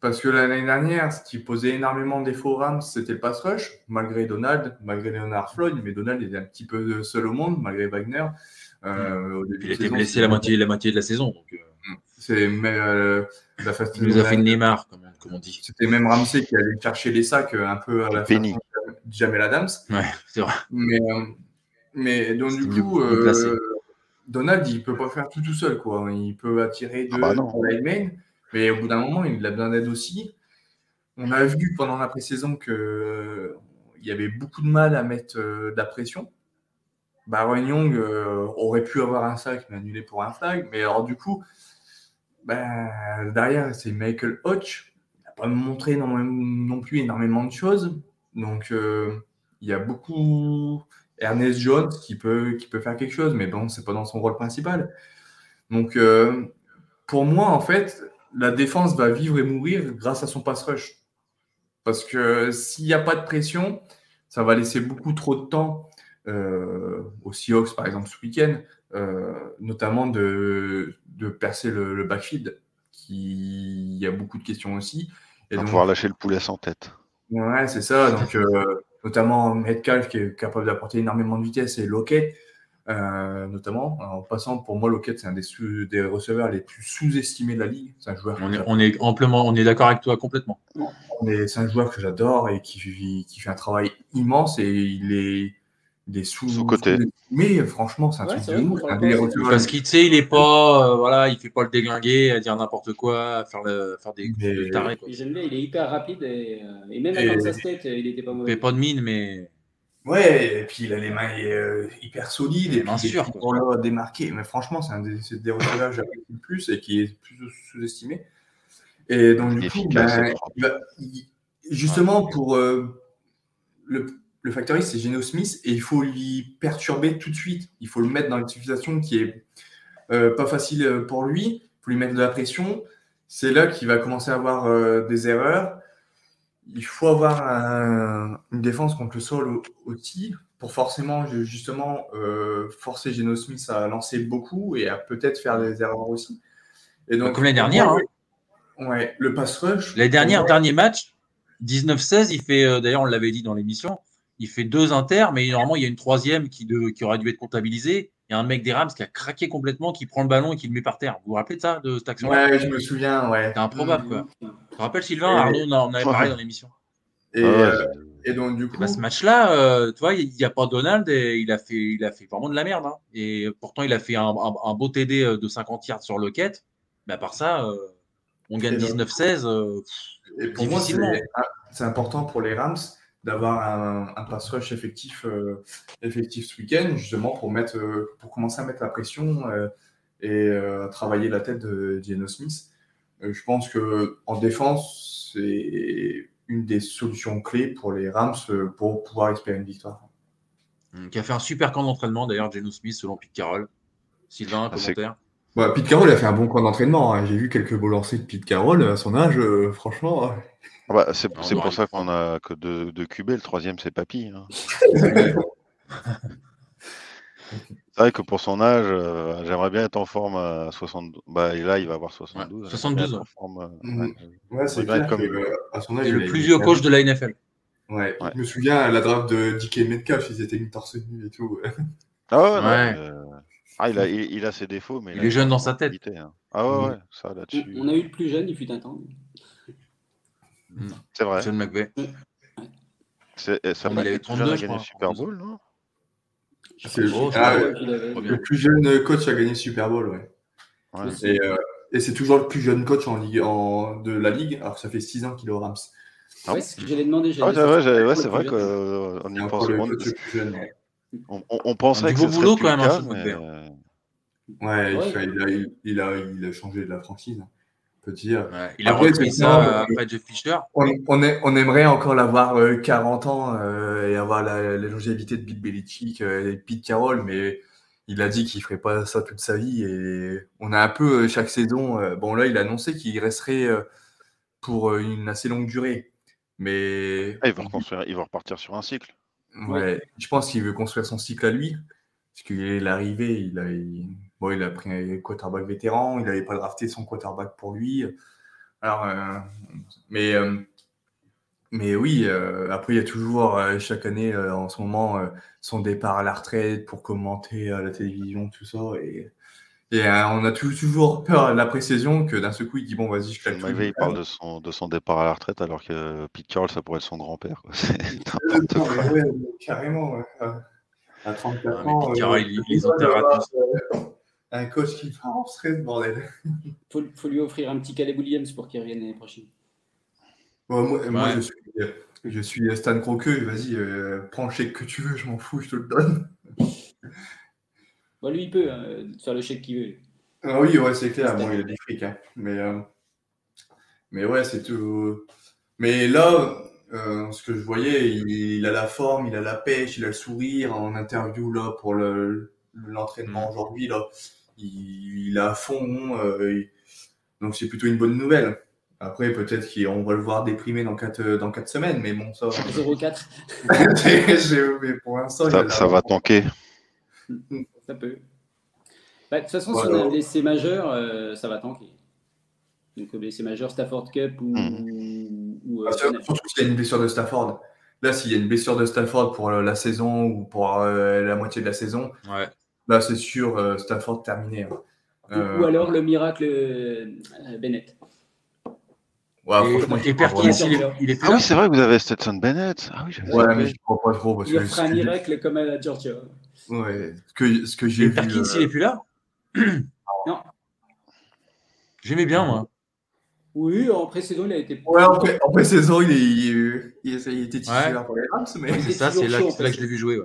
Parce que l'année dernière, ce qui posait énormément de défauts aux Rams, c'était le pass rush, malgré Donald, malgré Leonard Floyd, mais Donald était un petit peu seul au monde, malgré Wagner. Euh, il était blessé la moitié, la moitié de la saison. Donc, euh. C'est euh, la Il nous a fait Neymar, comme, comme on dit. C'était même Ramsey qui allait chercher les sacs un peu à la fin de Jamel Adams. Ouais, c'est vrai. Mais, mais donc, du coup, Donald, il peut pas faire tout tout seul, quoi. Il peut attirer deux ah bah mais au bout d'un moment, il a besoin d'aide aussi. On a vu pendant la pré-saison qu'il euh, y avait beaucoup de mal à mettre euh, de la pression. Baron Young euh, aurait pu avoir un sac, mais annulé pour un flag. Mais alors, du coup, ben, derrière, c'est Michael Hodge. Il n'a pas montré non, plus énormément de choses. Donc, il y a beaucoup Ernest Jones qui peut, faire quelque chose, mais bon, c'est pas dans son rôle principal. Donc, pour moi, en fait, la défense va vivre et mourir grâce à son pass rush. Parce que s'il n'y a pas de pression, ça va laisser beaucoup trop de temps euh, aux Seahawks, par exemple, ce week-end, euh, notamment de, de percer le, backfield, qui il y a beaucoup de questions aussi. Et donc, pouvoir lâcher le poulet sans tête. Ouais, c'est ça. Donc, euh, notamment Metcalf qui est capable d'apporter énormément de vitesse et Lockett. Euh, notamment. En passant, pour moi, Lockett, c'est un des, des, receveurs les plus sous-estimés de la ligue. C'est un joueur. On est, on est, amplement, on est d'accord avec toi complètement. C'est un joueur que j'adore et qui, qui, fait un travail immense et il est des sous, côté. mais franchement, c'est un truc de Parce qu'il sait, il est pas, euh, voilà, il fait pas le déglinguer, à dire n'importe quoi, à faire, le, faire des, des tarés. il est hyper rapide et, euh, et même à Kansas State, il était pas mauvais. Il fait pas de mine, mais. Ouais, et puis il a les mains euh, hyper solides et bien sûr pour le démarquer. Mais franchement, c'est un des, des receveurs que j'apprécie le plus et qui est plus sous-estimé. Et donc, du coup, ben, justement, pour euh, le, le factoriste, c'est Geno Smith et il faut lui perturber tout de suite. Il faut le mettre dans une situation qui est euh, pas facile pour lui. Il faut lui mettre de la pression. C'est là qu'il va commencer à avoir des erreurs il faut avoir une défense contre le sol aussi pour forcément justement euh, forcer Geno Smith à lancer beaucoup et à peut-être faire des erreurs aussi. Et donc, Comme l'année dernière. Hein. Ouais, le pass rush. L'année dernière, dernier match, 19-16, il fait, euh, d'ailleurs on l'avait dit dans l'émission, il fait deux inters, mais normalement il y a une troisième qui, qui aurait dû être comptabilisée. Il y a un mec des Rams qui a craqué complètement, qui prend le ballon et qui le met par terre. Vous vous rappelez de ça, de cette action Ouais, je me souviens, ouais. C'est improbable, quoi. Tu te rappelles, Sylvain Arnaud, on avait parlé dans l'émission. Et, ah euh, et, donc, du coup. Bah, ce match-là, euh, tu vois, il n'y a pas Donald et il a, fait, il a fait vraiment de la merde. Hein. Et pourtant, il a fait un, un, beau TD euh, de 50 yards sur le quête. Mais à part ça, on gagne 19-16. et pour moi, c'est important pour les Rams d'avoir un, un, pass rush effectif, euh, effectif ce week-end, justement pour, mettre, euh, pour commencer à mettre la pression euh, et travailler la tête de Geno Smith. je pense que en défense, c'est une des solutions clés pour les Rams pour pouvoir espérer une victoire. Hum, qui a fait un super camp d'entraînement d'ailleurs, Geno Smith, selon Pete Carroll. Sylvain, un ah, commentaire? Bah, Pete Carroll a fait un bon camp d'entraînement. Hein. J'ai vu quelques beaux lancers de Pete Carroll à son âge, franchement. Ah bah, c'est pour ça qu'on a que deux, de QB, le troisième c'est Papy. Hein. c'est vrai que pour son âge, euh, j'aimerais bien être en forme à 72. Bah, et là, il va avoir 72. 72 ans. Euh, mmh. ouais, c'est comme... Euh, à son âge. le plus vieux coach de la NFL. Ouais. Je me souviens à la draft de DK Metcalf, ils étaient mis torse nu et tout. ah ouais, ouais. Ah, il a, il, a, ses défauts, mais il, est jeune dans sa tête. Hein. Ah ouais, ouais, ça là-dessus. On a eu le plus jeune, il fut un temps. C'est vrai. John McVay. C'est, ça m'a gagné le Super Bowl, non? C'est ah, le plus jeune coach a gagné le Super Bowl, ouais. ouais et, euh, et, c'est toujours le plus jeune coach en ligue, en, de la ligue, alors que ça fait 6 ans qu'il est au Rams. Ah ouais, c'est ce que j'allais demander. Ah, ouais, ouais c'est vrai qu'on euh, y pense. On, on, on penserait que c'est boulot quand même. Cas, mais... Ouais, il, il, a, il, a, il a changé de la franchise peut dire. il a repris ça après Jeff Fisher. On, on, aimerait encore l'avoir 40 euh, ans euh, et avoir la, longévité de Bill Belichick euh, et Pete Carroll, mais il a dit qu'il ferait pas ça toute sa vie et on a un peu chaque saison. bon là, il a annoncé qu'il resterait pour une assez longue durée, mais ah, il, va il va repartir sur un cycle. Ouais, je pense qu'il veut construire son cycle à lui, parce qu'il est l'arrivée, il a, Bon, il a pris un quarterback vétéran, il n'avait pas drafté son quarterback pour lui. Alors, euh, mais, euh, mais oui, euh, après, il y a toujours chaque année en ce moment son départ à la retraite pour commenter à la télévision, tout ça. Et, et on a toujours peur à la pré-saison que d'un seul coup, il dit Bon, vas-y, je claque. Il parle de son, de son départ à la retraite alors que Pete Carroll, ça pourrait être son grand-père. carrément. À 34 ans. Pete Carroll, il, les enterre à tous un coach qui part en stress, bordel. faut, faut lui offrir un petit Caleb Williams pour qu'il revienne l'année prochaine. moi, je, suis, je suis Stan Croqueux, vas-y, euh, prends le chèque que tu veux, je m'en fous, je te le donne. lui, il peut hein, faire le chèque qu'il veut. Ah oui, ouais, c'est clair, bon, il a des fric. Hein. Mais, euh, Mais ouais, c'est tout. Mais là, euh, ce que je voyais, il, a la forme, il a la pêche, il a le sourire. En interview là pour l'entraînement Mm. aujourd'hui là, il, il est à fond. euh, donc c'est plutôt une bonne nouvelle. Après, peut-être qu'on va le voir déprimé dans quatre, dans quatre semaines, mais bon, ça. 0-4, J'ai- mais pour l'instant, a Ça, va tanker. ça peut. Bah, de toute façon, si Voilà. on a un blessé majeur, euh, ça va tanker. Donc, blessé majeur, Stafford Cup ou. ou, euh, surtout s'il y a une blessure de Stafford. Là, s'il y a une blessure de Stafford pour la saison ou pour euh, la moitié de la saison, Ouais. Là, c'est sûr, euh, Stafford terminé. hein. Euh, Ou alors le miracle euh, Bennett. ouais, et, franchement, et Perkins, vraiment. il est, il est plus Ah là oui, c'est vrai que vous avez Stetson Bennett. Ah oui, j'avais Ouais, mais je crois pas trop. Parce Il que fera un ce que- miracle comme à la Georgia. ouais, ce que, ce que j'ai vu. Perkins, euh, il est plus là Non. J'aimais bien, moi. Oui, en pré-saison, il a été. Ouais, en, pré- en pré-saison, il, est- il, il- il était titulaire pour les Rams, mais. C'est ça, c'est là, chaud, en c'est là que fait. je l'ai vu jouer.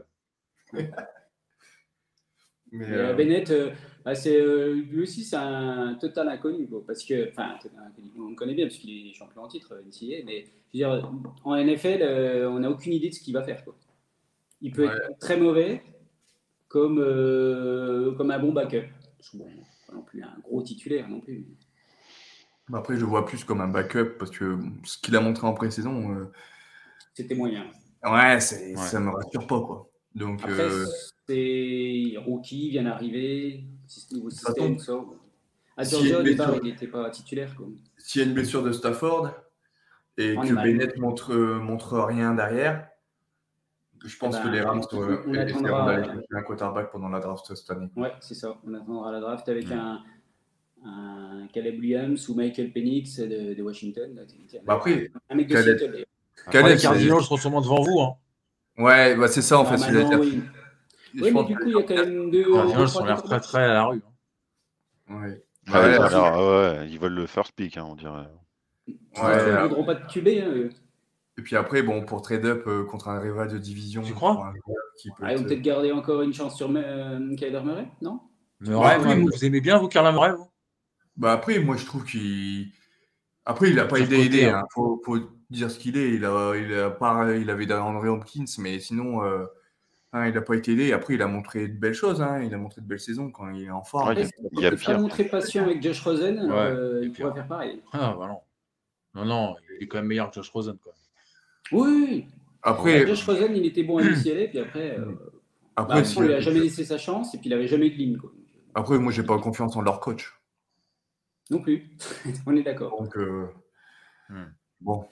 Ouais. mais, euh, euh, Bennett, euh, bah, c'est, euh, lui aussi, c'est un total inconnu. quoi, parce que, enfin, on le connaît bien parce qu'il est champion en titre, NCAA, mais je veux dire, en NFL, euh, on n'a aucune idée de ce qu'il va faire. Quoi. Il peut Ouais. être très mauvais, comme, euh, comme un bon backup. Parce que bon, pas non plus un gros titulaire non plus. Après, je le vois plus comme un backup parce que ce qu'il a montré en pré-saison, euh, C'était moyen. ouais, Ouais. ça me rassure pas. Quoi. Donc, Après, euh, c'est rookie, vient d'arriver, nouveau système, ça. À Si Georgia, au une départ, blessure- il n'était pas titulaire. Quoi. s'il y a une blessure de Stafford et On que. Bennett montre, montre rien derrière, je pense Eh que ben, les Rams on euh, attendra- chercher un quarterback pendant la draft cette année. Ouais, c'est ça. On attendra la draft avec un, un Caleb Williams ou Michael Penix de, de Washington. tiens, Bah après, un mec de Caleb- Seattle, Caleb, les Cardinals seront sûrement devant vous. Hein. Ouais, bah c'est ça en fait. Oui. Mais du coup, il y a quand même deux. Les Cardinals trois l'air très très à la rue. hein. Ouais. Ah, Ouais, ils, ont ouais. l'air- ah ouais, ils veulent le first pick, hein, on dirait. Ils Ouais, ne voudront pas de QB. Hein. Et puis après, bon, pour trade up euh, contre un rival de division, Tu crois qui peut Ah, ils vont être- peut-être garder encore une chance sur euh, Kyler Murray, non? Murray, Ouais, vous, ouais. vous aimez bien, vous, Carla Murray vous? Bah après, moi je trouve qu'il. Après, il a pas été aidé. hein. Hein. Faut, faut dire ce qu'il est. Il a, il a pas, il avait André Hopkins, mais sinon, euh, hein, il n'a pas été aidé. Après, il a montré de belles choses. Hein. Il a montré de belles saisons quand il est en forme. Ouais, il y a- il a montré patient avec Josh Rosen, Ouais, euh, il pourrait faire pareil. Ah, bah non. Non, non, il est quand même meilleur que Josh Rosen. Quoi. Oui, Après, Josh Rosen, il était bon à UCLA, puis après, euh, après, bah, si- on lui a jamais laissé sa chance, et puis il avait jamais de ligne. Quoi. Donc, après, moi, j'ai pas confiance en leur coach. Non plus, on est d'accord. Donc, euh, Hmm. bon.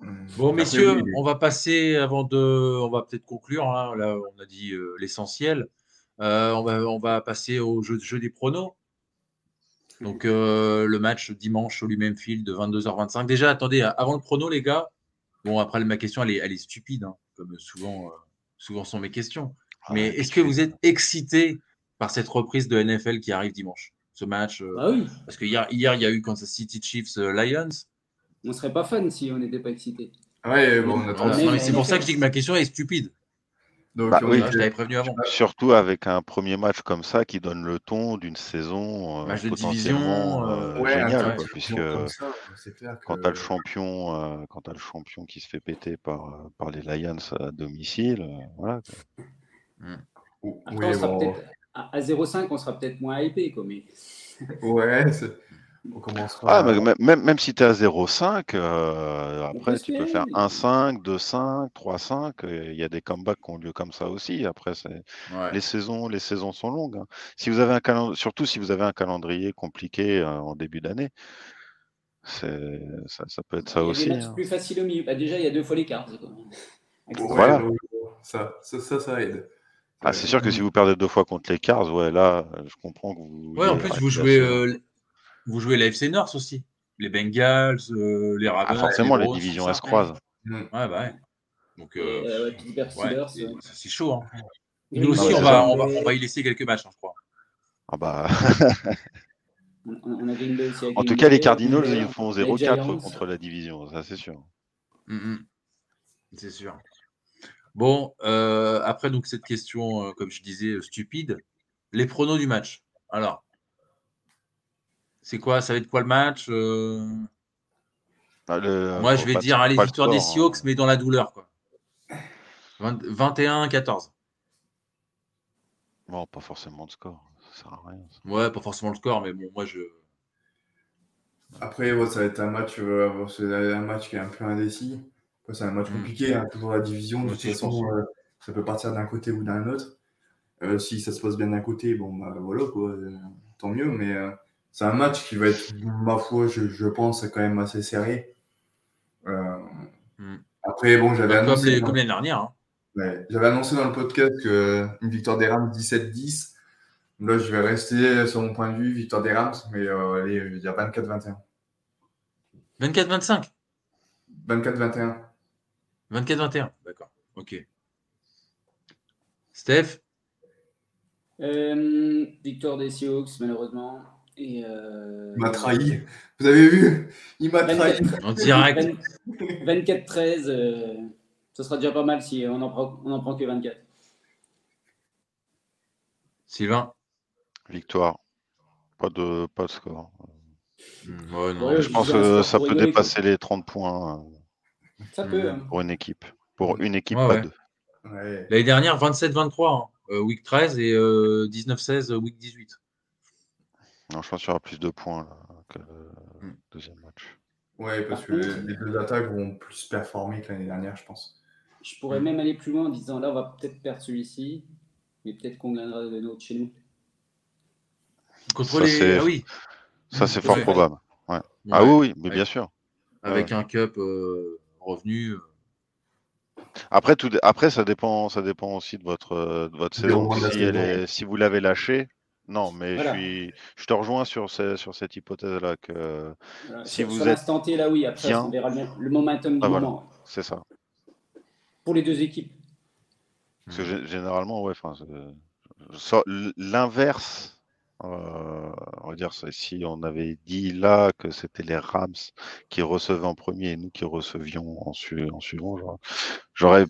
Bon, Après, messieurs, on va passer avant de. On va peut-être conclure. hein. Là, on a dit euh, l'essentiel. Euh, on, va, on va passer au jeu, jeu des pronos. Donc, euh, le match dimanche au lui-même field de 22h25. Déjà, attendez, avant le prono, les gars. Bon, après, ma question, elle est, elle est stupide, hein, comme souvent, euh, souvent sont mes questions. Mais Ah, est-ce que vous êtes excité par cette reprise de NFL qui arrive dimanche Ce match oui, Parce que hier, hier, il y a eu Kansas City Chiefs Lions. On serait pas fan si on n'était pas excité. Ouais, bon, on attend. c'est pour ça que je dis que ma question est stupide. Donc, Bah oui. Voilà, je t'avais prévenu avant. Surtout avec un premier match comme ça qui donne le ton d'une saison euh, de potentiellement euh, euh, Ouais, géniale, quoi, puisque ça, clair que- quand tu as le champion, euh, quand t'as le champion qui se fait péter par, euh, par les Lions à domicile, euh, voilà. quoi. Oui, Après, on sera bon, à, à 0,5, on sera peut-être moins hypé. Quoi, mais... Ouais, c'est- on commencera. Ah, mais même, si tu es à 0,5, euh, après tu peux faire. faire 1,5, 2,5, 3,5. euh, Il y a des comebacks qui ont lieu comme ça aussi. Après, c'est Ouais. les saisons, les saisons sont longues. hein. Si vous avez un calendrier, surtout si vous avez un calendrier compliqué euh, en début d'année, c'est ça, ça peut être ça il y a aussi. matchs hein. plus faciles au milieu. Bah, déjà, il y a deux fois les cartes. Voilà. ça, ça, ça, ça aide. Ah, c'est sûr que si vous perdez deux fois contre les Cars, ouais, là, euh, je comprends que vous. Ouais, en plus, vous jouez, euh, vous jouez la FC North aussi. Les Bengals, euh, les Ravens. Ah, forcément, les tout elles ça. se croisent. Mm. Ouais, bah ouais. Donc, euh, ouais, c'est- ouais. ça, c'est chaud. hein. Oui, Nous aussi, on, va, on, va, on va y laisser quelques matchs, hein, je crois. Ah bah, On, on a Green Bay aussi avec en tout cas, les Cardinals, ils font les 0-4 Giants. contre la division, ça c'est sûr. Mhm. C'est sûr. Bon, euh, après donc cette question, euh, comme je disais, stupide, les pronos du match. Alors, c'est quoi Ça va être quoi le match euh, Ah, Moi, je vais dire, allez, victoire des Sioux, hein. mais dans la douleur. Quoi. 21-14. Bon, pas forcément de score. Ça sert à rien. Ouais, pas forcément le score, mais bon, moi, je. Après, ça va être un match, euh, c'est un match qui est un peu indécis. C'est un match mm. compliqué, hein, toujours la division. De toute façon, euh, ça peut partir d'un côté ou d'un autre. Euh, si ça se passe bien d'un côté, bon, bah, voilà, quoi, tant mieux. Mais c'est un match qui va être, ma foi, je, je pense, quand même assez serré. Mm. Après, bon, j'avais annoncé. Comme l'année dernière. Hein. j'avais annoncé dans le podcast une victoire des Rams 17-10. Là, je vais rester sur mon point de vue, victoire des Rams, mais allez, je vais dire 24-21. 24-25 24-21. 24-21, d'accord. Ok. Steph? Euh, Victoire des Seahawks, malheureusement. Et euh, Il m'a trahi. Vous avez vu? Il m'a trahi. En direct. 24-13, euh, ça sera déjà pas mal si on en prend, on en prend que 24. Sylvain? Victoire. Pas de, pas de score. Hmm, je pense que ça peut dépasser les 30 points. Ça peut. Hein. Pour une équipe. Pour une équipe, pas deux. L'année dernière, 27-23, hein. euh, week 13 et 19-16, euh, week 18. Non, je pense qu'il y aura plus de points que le hmm. deuxième match. Ouais, parce que les deux attaques vont plus performer que l'année dernière, je pense. Je pourrais même aller plus loin en disant là, on va peut-être perdre celui-ci, mais peut-être qu'on gagnera de notre chez nous. Contre les. Ah oui. Ça, c'est fort probable. Ah oui, oui, mais bien sûr. Avec un cup euh, revenu. Euh. Après, tout, après ça, dépend, ça dépend aussi de votre, votre saison. Si, vous l'avez lâché, non, mais je, suis, je te rejoins sur, sur cette hypothèse-là. que si sur, vous sur T, là, oui, après, on verra le momentum du ah, moment. C'est ça. Pour les deux équipes. Parce que généralement, ouais, l'inverse euh, on va dire, si on avait dit là que c'était les Rams qui recevaient en premier et nous qui recevions en, suivant, j'aurais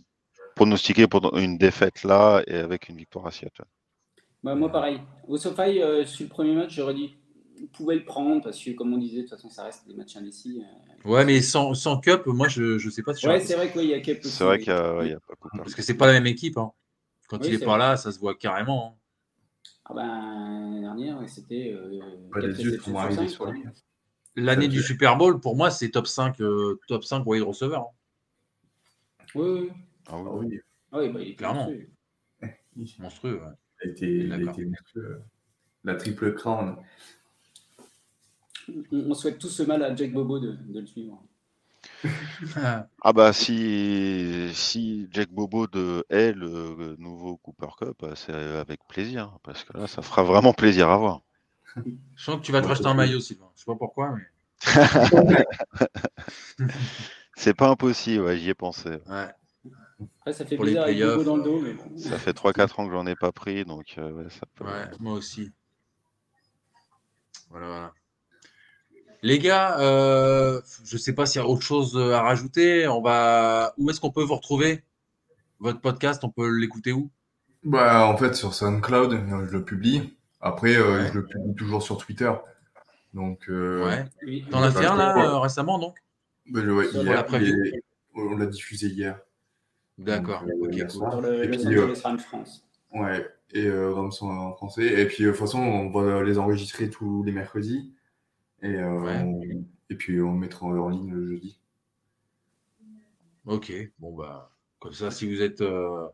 pronostiqué pour une défaite là et avec une victoire à Seattle. Bah, moi, pareil. Au SoFi, euh, sur le premier match, j'aurais dit vous pouvez le prendre parce que, comme on disait, de toute façon, ça reste des matchs indécis. Euh. Ouais, mais sans, Cup, moi, je ne sais pas si Ouais, c'est vrai qu'il y a Cup C'est vrai qu'il y, a pas Parce que c'est pas la même équipe. Hein. Quand il est pas là, ça se voit carrément. Hein. Ah ben, l'année dernière, c'était. Euh, l'année du Super Bowl, pour moi, c'est top 5, euh, top 5 wide receiver. Hein. Oui, oui. Ah oui. Ah oui, bah, il est clairement. Monstrueux. ouais. A été, il a été La triple crown. On souhaite tous ce mal à Jack Bobo de, de le suivre ah bah si, si Jack Bobo de est le nouveau Cooper Cup, bah, c'est avec plaisir, parce que là, ça fera vraiment plaisir à voir. Je sens que tu vas te racheter un maillot, Sylvain. Je sais pas pourquoi, mais. c'est pas impossible, j'y ai pensé. Ouais. Ça fait bizarre avec Bobo dans le dos, mais Ça fait 3-4 ans que j'en ai pas pris, donc euh, ça peut... Ouais, moi aussi. Voilà, voilà. Les gars, euh, je ne sais pas s'il y a autre chose à rajouter. On va... Où est-ce qu'on peut vous retrouver? Votre podcast, on peut l'écouter où? Bah, En fait, sur SoundCloud, je le publie. Après, euh, je le publie toujours sur Twitter. Donc, euh, ouais. T'en as fait un là récemment, donc? Bah, hier, On l'a diffusé hier. D'accord. Okay, Sur le, Los France. Ouais, et Rams en français. Et puis, de toute façon, on va les enregistrer tous les mercredis. Et, euh, et puis on mettra en ligne le jeudi. Ok, bon bah comme ça, si vous êtes euh,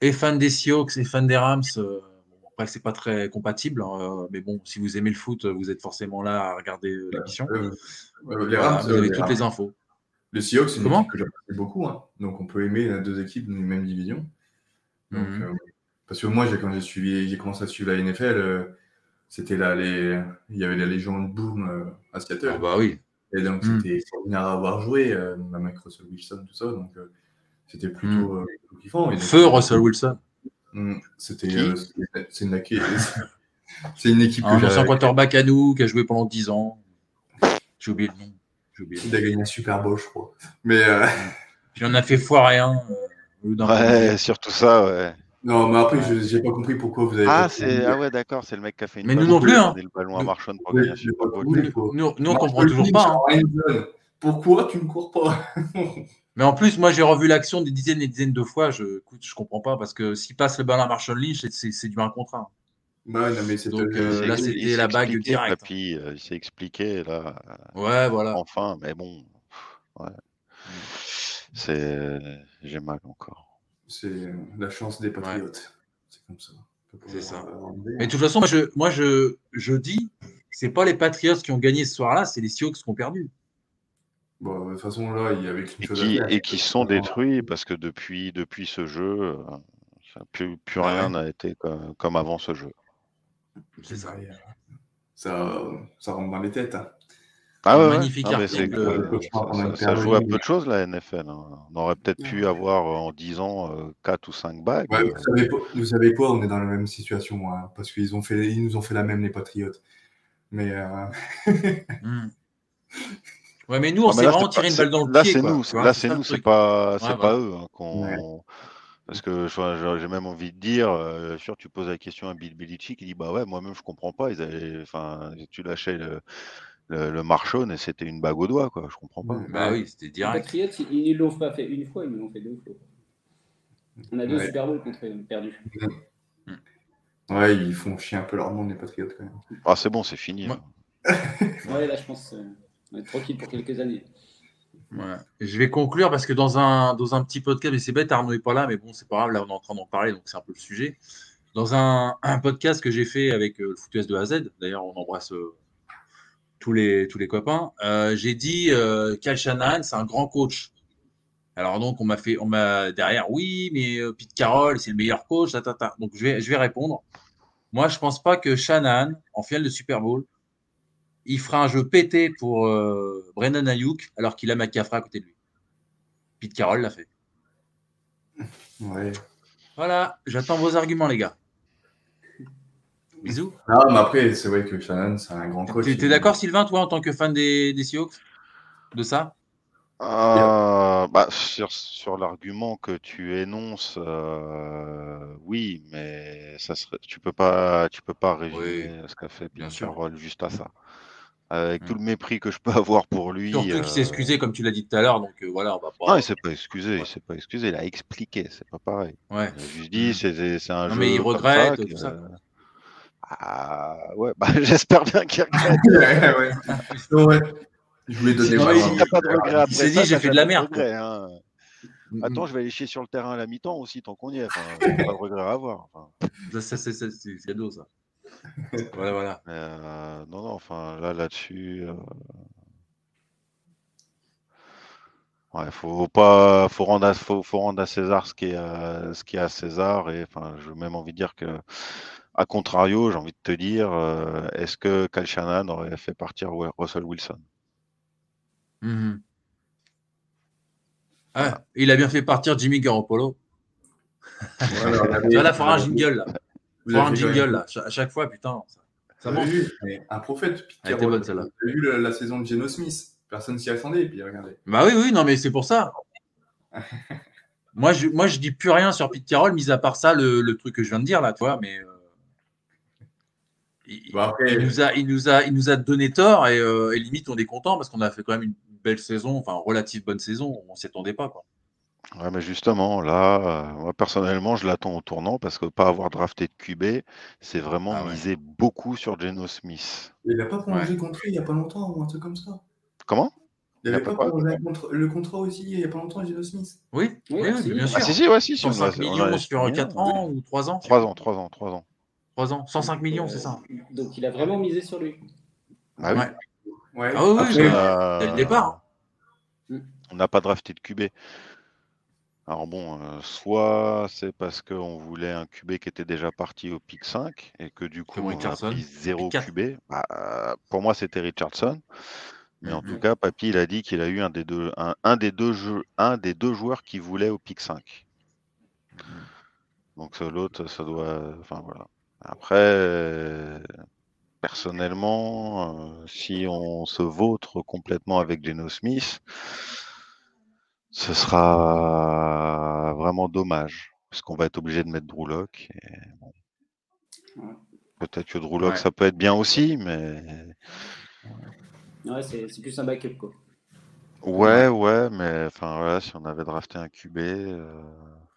et fan des Sioux et fan des Rams, euh, bon, après c'est pas très compatible, hein, mais bon, si vous aimez le foot, vous êtes forcément là à regarder l'émission. vous avez toutes les infos. Les Sioux, c'est une équipe que j'apprécie beaucoup, hein. donc on peut aimer les deux équipes d'une même division. Mhm. parce que moi, quand j'ai suivi, j'ai commencé à suivre la NFL c'était là, les... il y avait la légende Boom euh, à Seattle. Ah bah oui. Et donc, hmm. c'était extraordinaire à avoir joué, euh, même avec Russell Wilson, tout ça. Donc, euh, c'était plutôt, hmm. kiffant. Feu Russell Wilson. Hmm, c'était c'est une, une équipe. Un ancien quarterback à nous qui a joué pendant 10 ans. J'ai oublié le nom. Il a gagné un Super Bowl, je crois. Mais. Puis on a fait foirer un. ouais, surtout ça, ouais. Non, mais après, je n'ai pas compris pourquoi vous avez. Ah, c'est... ah ouais, d'accord, c'est le mec qui a fait une. Mais nous non plus, hein. Le ballon à Marchand pour gagner Nous, nous, nous, on comprend toujours pas. Hein. pourquoi tu ne cours pas? Mais en plus, moi, j'ai revu l'action des dizaines et des dizaines de fois. Je, écoute, je comprends pas parce que s'il passe le ballon à Marshall Lynch, c'est du 1 contre 1. Bah, non, mais Donc euh, là, c'était la bague directe. Puis, euh, il s'est expliqué là. Ouais, voilà. Enfin, mais bon. Ouais. C'est. J'ai mal encore. C'est la chance des patriotes. C'est comme ça. C'est ça. Mais de toute façon, moi, je, moi, je, je dis, c'est pas les Patriots qui ont gagné ce soir-là, c'est les Seahawks qui ont perdu. Bon, de toute façon, là, il y avait et qui, Et qui sont détruits parce que depuis, depuis ce jeu, euh, plus, plus rien n'a été comme, comme, avant ce jeu. C'est ça. ça. Ça rentre dans les têtes. Hein. Ah ouais, magnifique ah, article. Ça, ça, joue à peu de choses la NFL. Hein. On aurait peut-être pu avoir en 10 ans 4 ou 5 bagues. Ouais, vous, savez, vous, savez, quoi On est dans la même situation hein, parce qu'ils ont fait, ils nous ont fait la même les Patriotes. Mais euh... mmh. Ouais, mais nous, on s'est vraiment tiré une balle dans le là, pied. Là, c'est nous, là, c'est nous, c'est pas, c'est pas eux. Hein, Parce que j'ai même envie de dire, euh, sûr, tu poses la question à Bill Belichick, il dit bah ouais, moi-même je comprends pas. Ils avaient, enfin, tu lâchais le, le, le et c'était une bague au doigt, quoi. Je comprends pas. Bah oui, c'était direct. Les Patriots, ils ne l'ont pas fait une fois, ils l'ont fait deux fois. On a deux ouais. Super Bowls contre eux, perdus. Ouais, ils font chier un peu leur monde, les Patriots, quand même. Ah, c'est bon, c'est fini. Ouais, ouais là, je pense. Euh... On est tranquille pour quelques années. Je vais conclure parce que dans un, dans un petit podcast, mais c'est bête, Arnaud n'est pas là, mais bon, c'est pas grave, là on est en train d'en parler, donc c'est un peu le sujet. Dans un, podcast que j'ai fait avec euh, le footus de A à Z, d'ailleurs on embrasse euh, tous, les, tous les copains, euh, j'ai dit Cal Shanahan, c'est un grand coach. Alors donc on m'a fait, on m'a derrière, oui, mais Pete Carroll, c'est le meilleur coach, ta. donc je vais, je vais répondre. Moi, je pense pas que Shanahan, en finale de Super Bowl, il fera un jeu pété pour euh, Brendan Ayuk alors qu'il a McCaffrey à côté de lui. Pete Carroll l'a fait. Ouais. Voilà, j'attends vos arguments, les gars. Bisous. Non, mais après, c'est vrai que Shannon, c'est un grand coach. Tu es d'accord, Sylvain, toi, en tant que fan des, des Seahawks De ça? Euh, bah, sur, sur l'argument que tu énonces, euh, oui, mais ça serait, tu peux pas, tu peux pas résumer oui, ce qu'a fait Pete Carroll juste à ça avec tout le mépris que je peux avoir pour lui. Surtout euh... qu'il s'est excusé, comme tu l'as dit tout à l'heure, donc euh, voilà, on va pas. Non, il s'est pas excusé, il s'est pas excusé, il a expliqué, c'est pas pareil. Ouais. Il a juste dit, c'est un non, jeu. Mais il regrette, ça, tout ça. Ah, ouais, bah, j'espère bien qu'il regrette. ouais, ouais. ouais. Je voulais donner non, il n'a pas de regret après. Il s'est dit, j'ai fait de la merde. Regret, hein. Attends, je vais aller chier sur le terrain à la mi-temps aussi, tant qu'on y est. Enfin, pas de regret à avoir. Enfin. Ça, c'est cadeau, ça. Voilà, voilà. Euh, non, non, enfin, là, là-dessus. Euh... Ouais, faut pas, faut rendre, à, faut, faut rendre à César ce qui est, à, ce qui est à César. Et enfin, j'ai même envie de dire que, à contrario, j'ai envie de te dire, euh, est-ce que Cal Shanahan aurait fait partir Russell Wilson? Mm -hmm. ah, voilà. Il a bien fait partir Jimmy Garoppolo. Voilà, là, il faudra un jingle. Là. Vous avez un jingle là, à chaque fois, putain. Ça, ça manque. Un prophète. Elle était bonne celle-là. Vous avez vu la, la, saison de Geno Smith Personne s'y attendait, et puis regardez. Bah oui, oui, non, mais c'est pour ça. moi, je, moi, je dis plus rien sur Pete Carroll, mis à part ça, le, le, truc que je viens de dire là, tu vois, mais. Euh, il, après, il, nous a, il, nous a, il nous a donné tort et, euh, et limite, on est content parce qu'on a fait quand même une belle saison, enfin, relative bonne saison, on s'y attendait pas, quoi. Ouais, mais justement, là, euh, moi personnellement, je l'attends au tournant parce que pas avoir drafté de QB, c'est vraiment ah ouais. miser beaucoup sur Geno Smith. Il n'a pas prolongé ouais. contre il n'y a pas longtemps ou un truc comme ça? Comment? Il n'avait pas, pas prolongé le contrat aussi il n'y a pas longtemps, Geno Smith? Oui, oui, oui, oui bien sûr. Ah, si, si, ouais, si. 105 on a, millions on a, sur 4 ans ou 3 ans 3 ans, 3 ans, 3 ans. 3 ans, 105 millions, c'est ça. Donc il a vraiment misé sur lui. Ah oui. Ouais. Ah oui, oui, dès le départ. On n'a pas drafté de QB. Alors bon, euh, soit c'est parce qu'on voulait un QB qui était déjà parti au pic 5 et que du coup on a pris zéro QB. Bah, euh, pour moi c'était Richardson. Mais mm -hmm. en tout cas, Papy il a dit qu'il a eu un des deux, un, un, des deux jeux, un des deux joueurs qui voulait au pic 5. Mm -hmm. Donc l'autre, ça doit. Enfin voilà. Après, personnellement, euh, si on se vautre complètement avec Geno Smith, ce sera vraiment dommage, parce qu'on va être obligé de mettre. Bon. Ouais. Peut-être que ouais. ça peut être bien aussi, mais. Ouais, c'est plus un backup, quoi. Ouais, ouais, mais enfin voilà, si on avait drafté un QB, euh,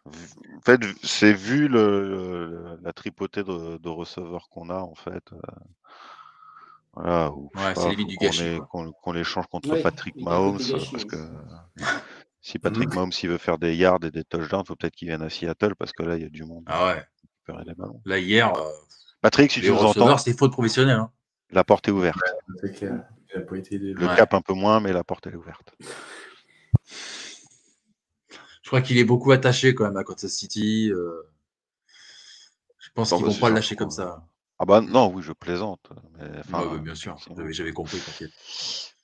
en fait, c'est vu le, la tripotée de, de receveurs qu'on a en fait. Euh, voilà, ouais, c'est du gâchis. Qu'on les change contre Patrick Mahomes, parce que si Patrick mhm. Mahomes il veut faire des yards et des touchdowns, il faut peut-être qu'il vienne à Seattle parce que là il y a du monde. Ah ouais. Là hier. Euh, Patrick, si tu nous entends. C'est faute professionnelle. Hein. La porte est ouverte. Le cap un peu moins, mais la porte elle est ouverte. Je crois qu'il est beaucoup attaché quand même à Kansas City. Euh. Je pense qu'ils ne vont pas le lâcher comme ça. Ah bah non, oui, je plaisante. bien sûr, j'avais compris.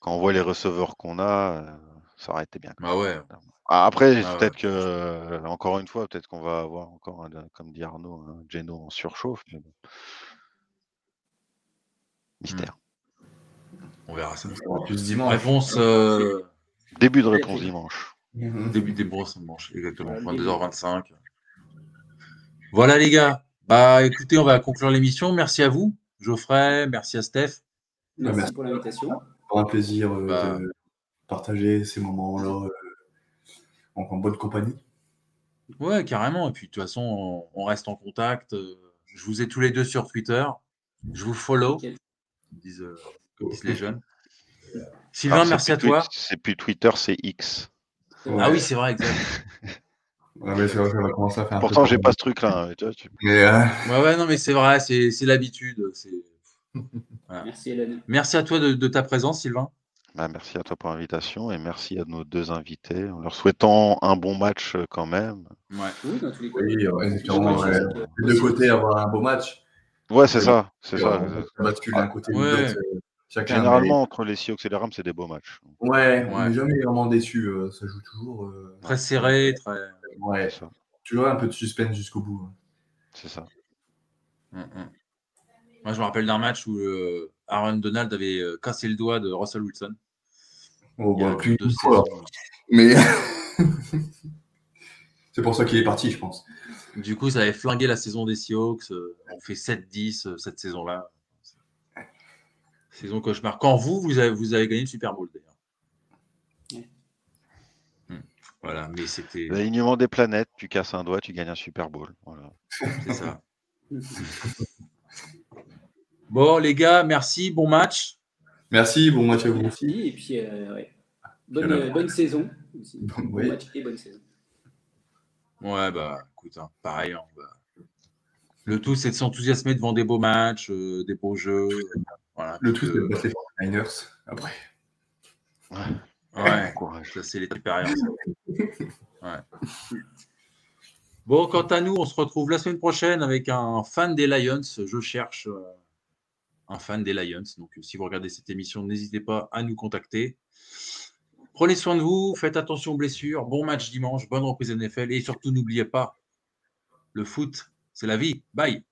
Quand on voit les receveurs qu'on a, euh, ça aurait été bien. Ah ouais. Ah, après, ah peut-être que, encore une fois, peut-être qu'on va avoir encore, comme dit Arnaud, un Geno en surchauffe. Mais bon. Mystère. On verra ça. Réponse. Euh, Début de réponse dimanche. Mhm. Début des réponse dimanche, exactement. 22h25. Voilà les gars. Bah écoutez, on va conclure l'émission. Merci à vous, Geoffrey. Merci à Steph. Merci, pour l'invitation. un plaisir euh, bah. de partager ces moments-là euh, en, bonne compagnie. Ouais, carrément. Et puis de toute façon, on, reste en contact. Je vous ai tous les deux sur Twitter. Je vous follow. Disent, les jeunes. Sylvain, merci à toi. C'est plus Twitter, c'est X. Ah oui, c'est vrai, exact. Pourtant, j'ai pas ce truc-là. Hein, euh, ouais, ouais, non, mais c'est vrai, c'est l'habitude. Merci, Merci à toi de, ta présence, Sylvain. Bah, merci à toi pour l'invitation et merci à nos deux invités en leur souhaitant un bon match euh, quand même. Ouais. Oui, dans tous les cas. Oui, de côté avoir un beau match. Ouais, c'est ça. C'est ça. bascule d'un côté ou l'autre. Généralement, entre les Seahawks et les Rams, c'est des beaux matchs. Ouais, on n'est jamais vraiment déçu. Euh, ça joue toujours. Euh, très serré, très. Ouais, ça. toujours un peu de suspense jusqu'au bout. Hein. C'est ça. Hum, hum. Moi, je me rappelle d'un match où euh, Aaron Donald avait cassé le doigt de Russell Wilson. Oh, bah, plus de fois. Mais. c'est pour ça qu'il est parti, je pense. Du coup, ça avait flingué la saison des Seahawks. On fait 7-10 cette saison-là. Saison cauchemar. Quand vous, vous avez, vous avez gagné le Super Bowl d'ailleurs. Hmm. Voilà, mais c'était. L'alignement des planètes, tu casses un doigt, tu gagnes un Super Bowl. Voilà. C'est ça. bon, les gars, merci, bon match. Merci, bon match à vous aussi. Et puis, euh, bonne, bonne, saison. Bon match et bonne saison. Ouais, bah, écoute, hein, pareil. Hein, bah. Le tout, c'est de s'enthousiasmer devant des beaux matchs, euh, des beaux jeux le tout, c'est de passer les Niners après. Ouais, ça c'est les expériences. Bon, quant à nous, on se retrouve la semaine prochaine avec un fan des Lions. Je cherche euh, un fan des Lions. Donc, si vous regardez cette émission, n'hésitez pas à nous contacter. Prenez soin de vous, faites attention aux blessures. Bon match dimanche, bonne reprise NFL et surtout n'oubliez pas, le foot, c'est la vie. Bye.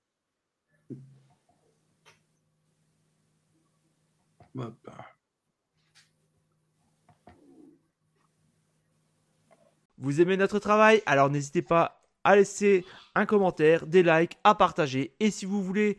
Vous aimez notre travail? Alors n'hésitez pas à laisser un commentaire, des likes, à partager. Et si vous voulez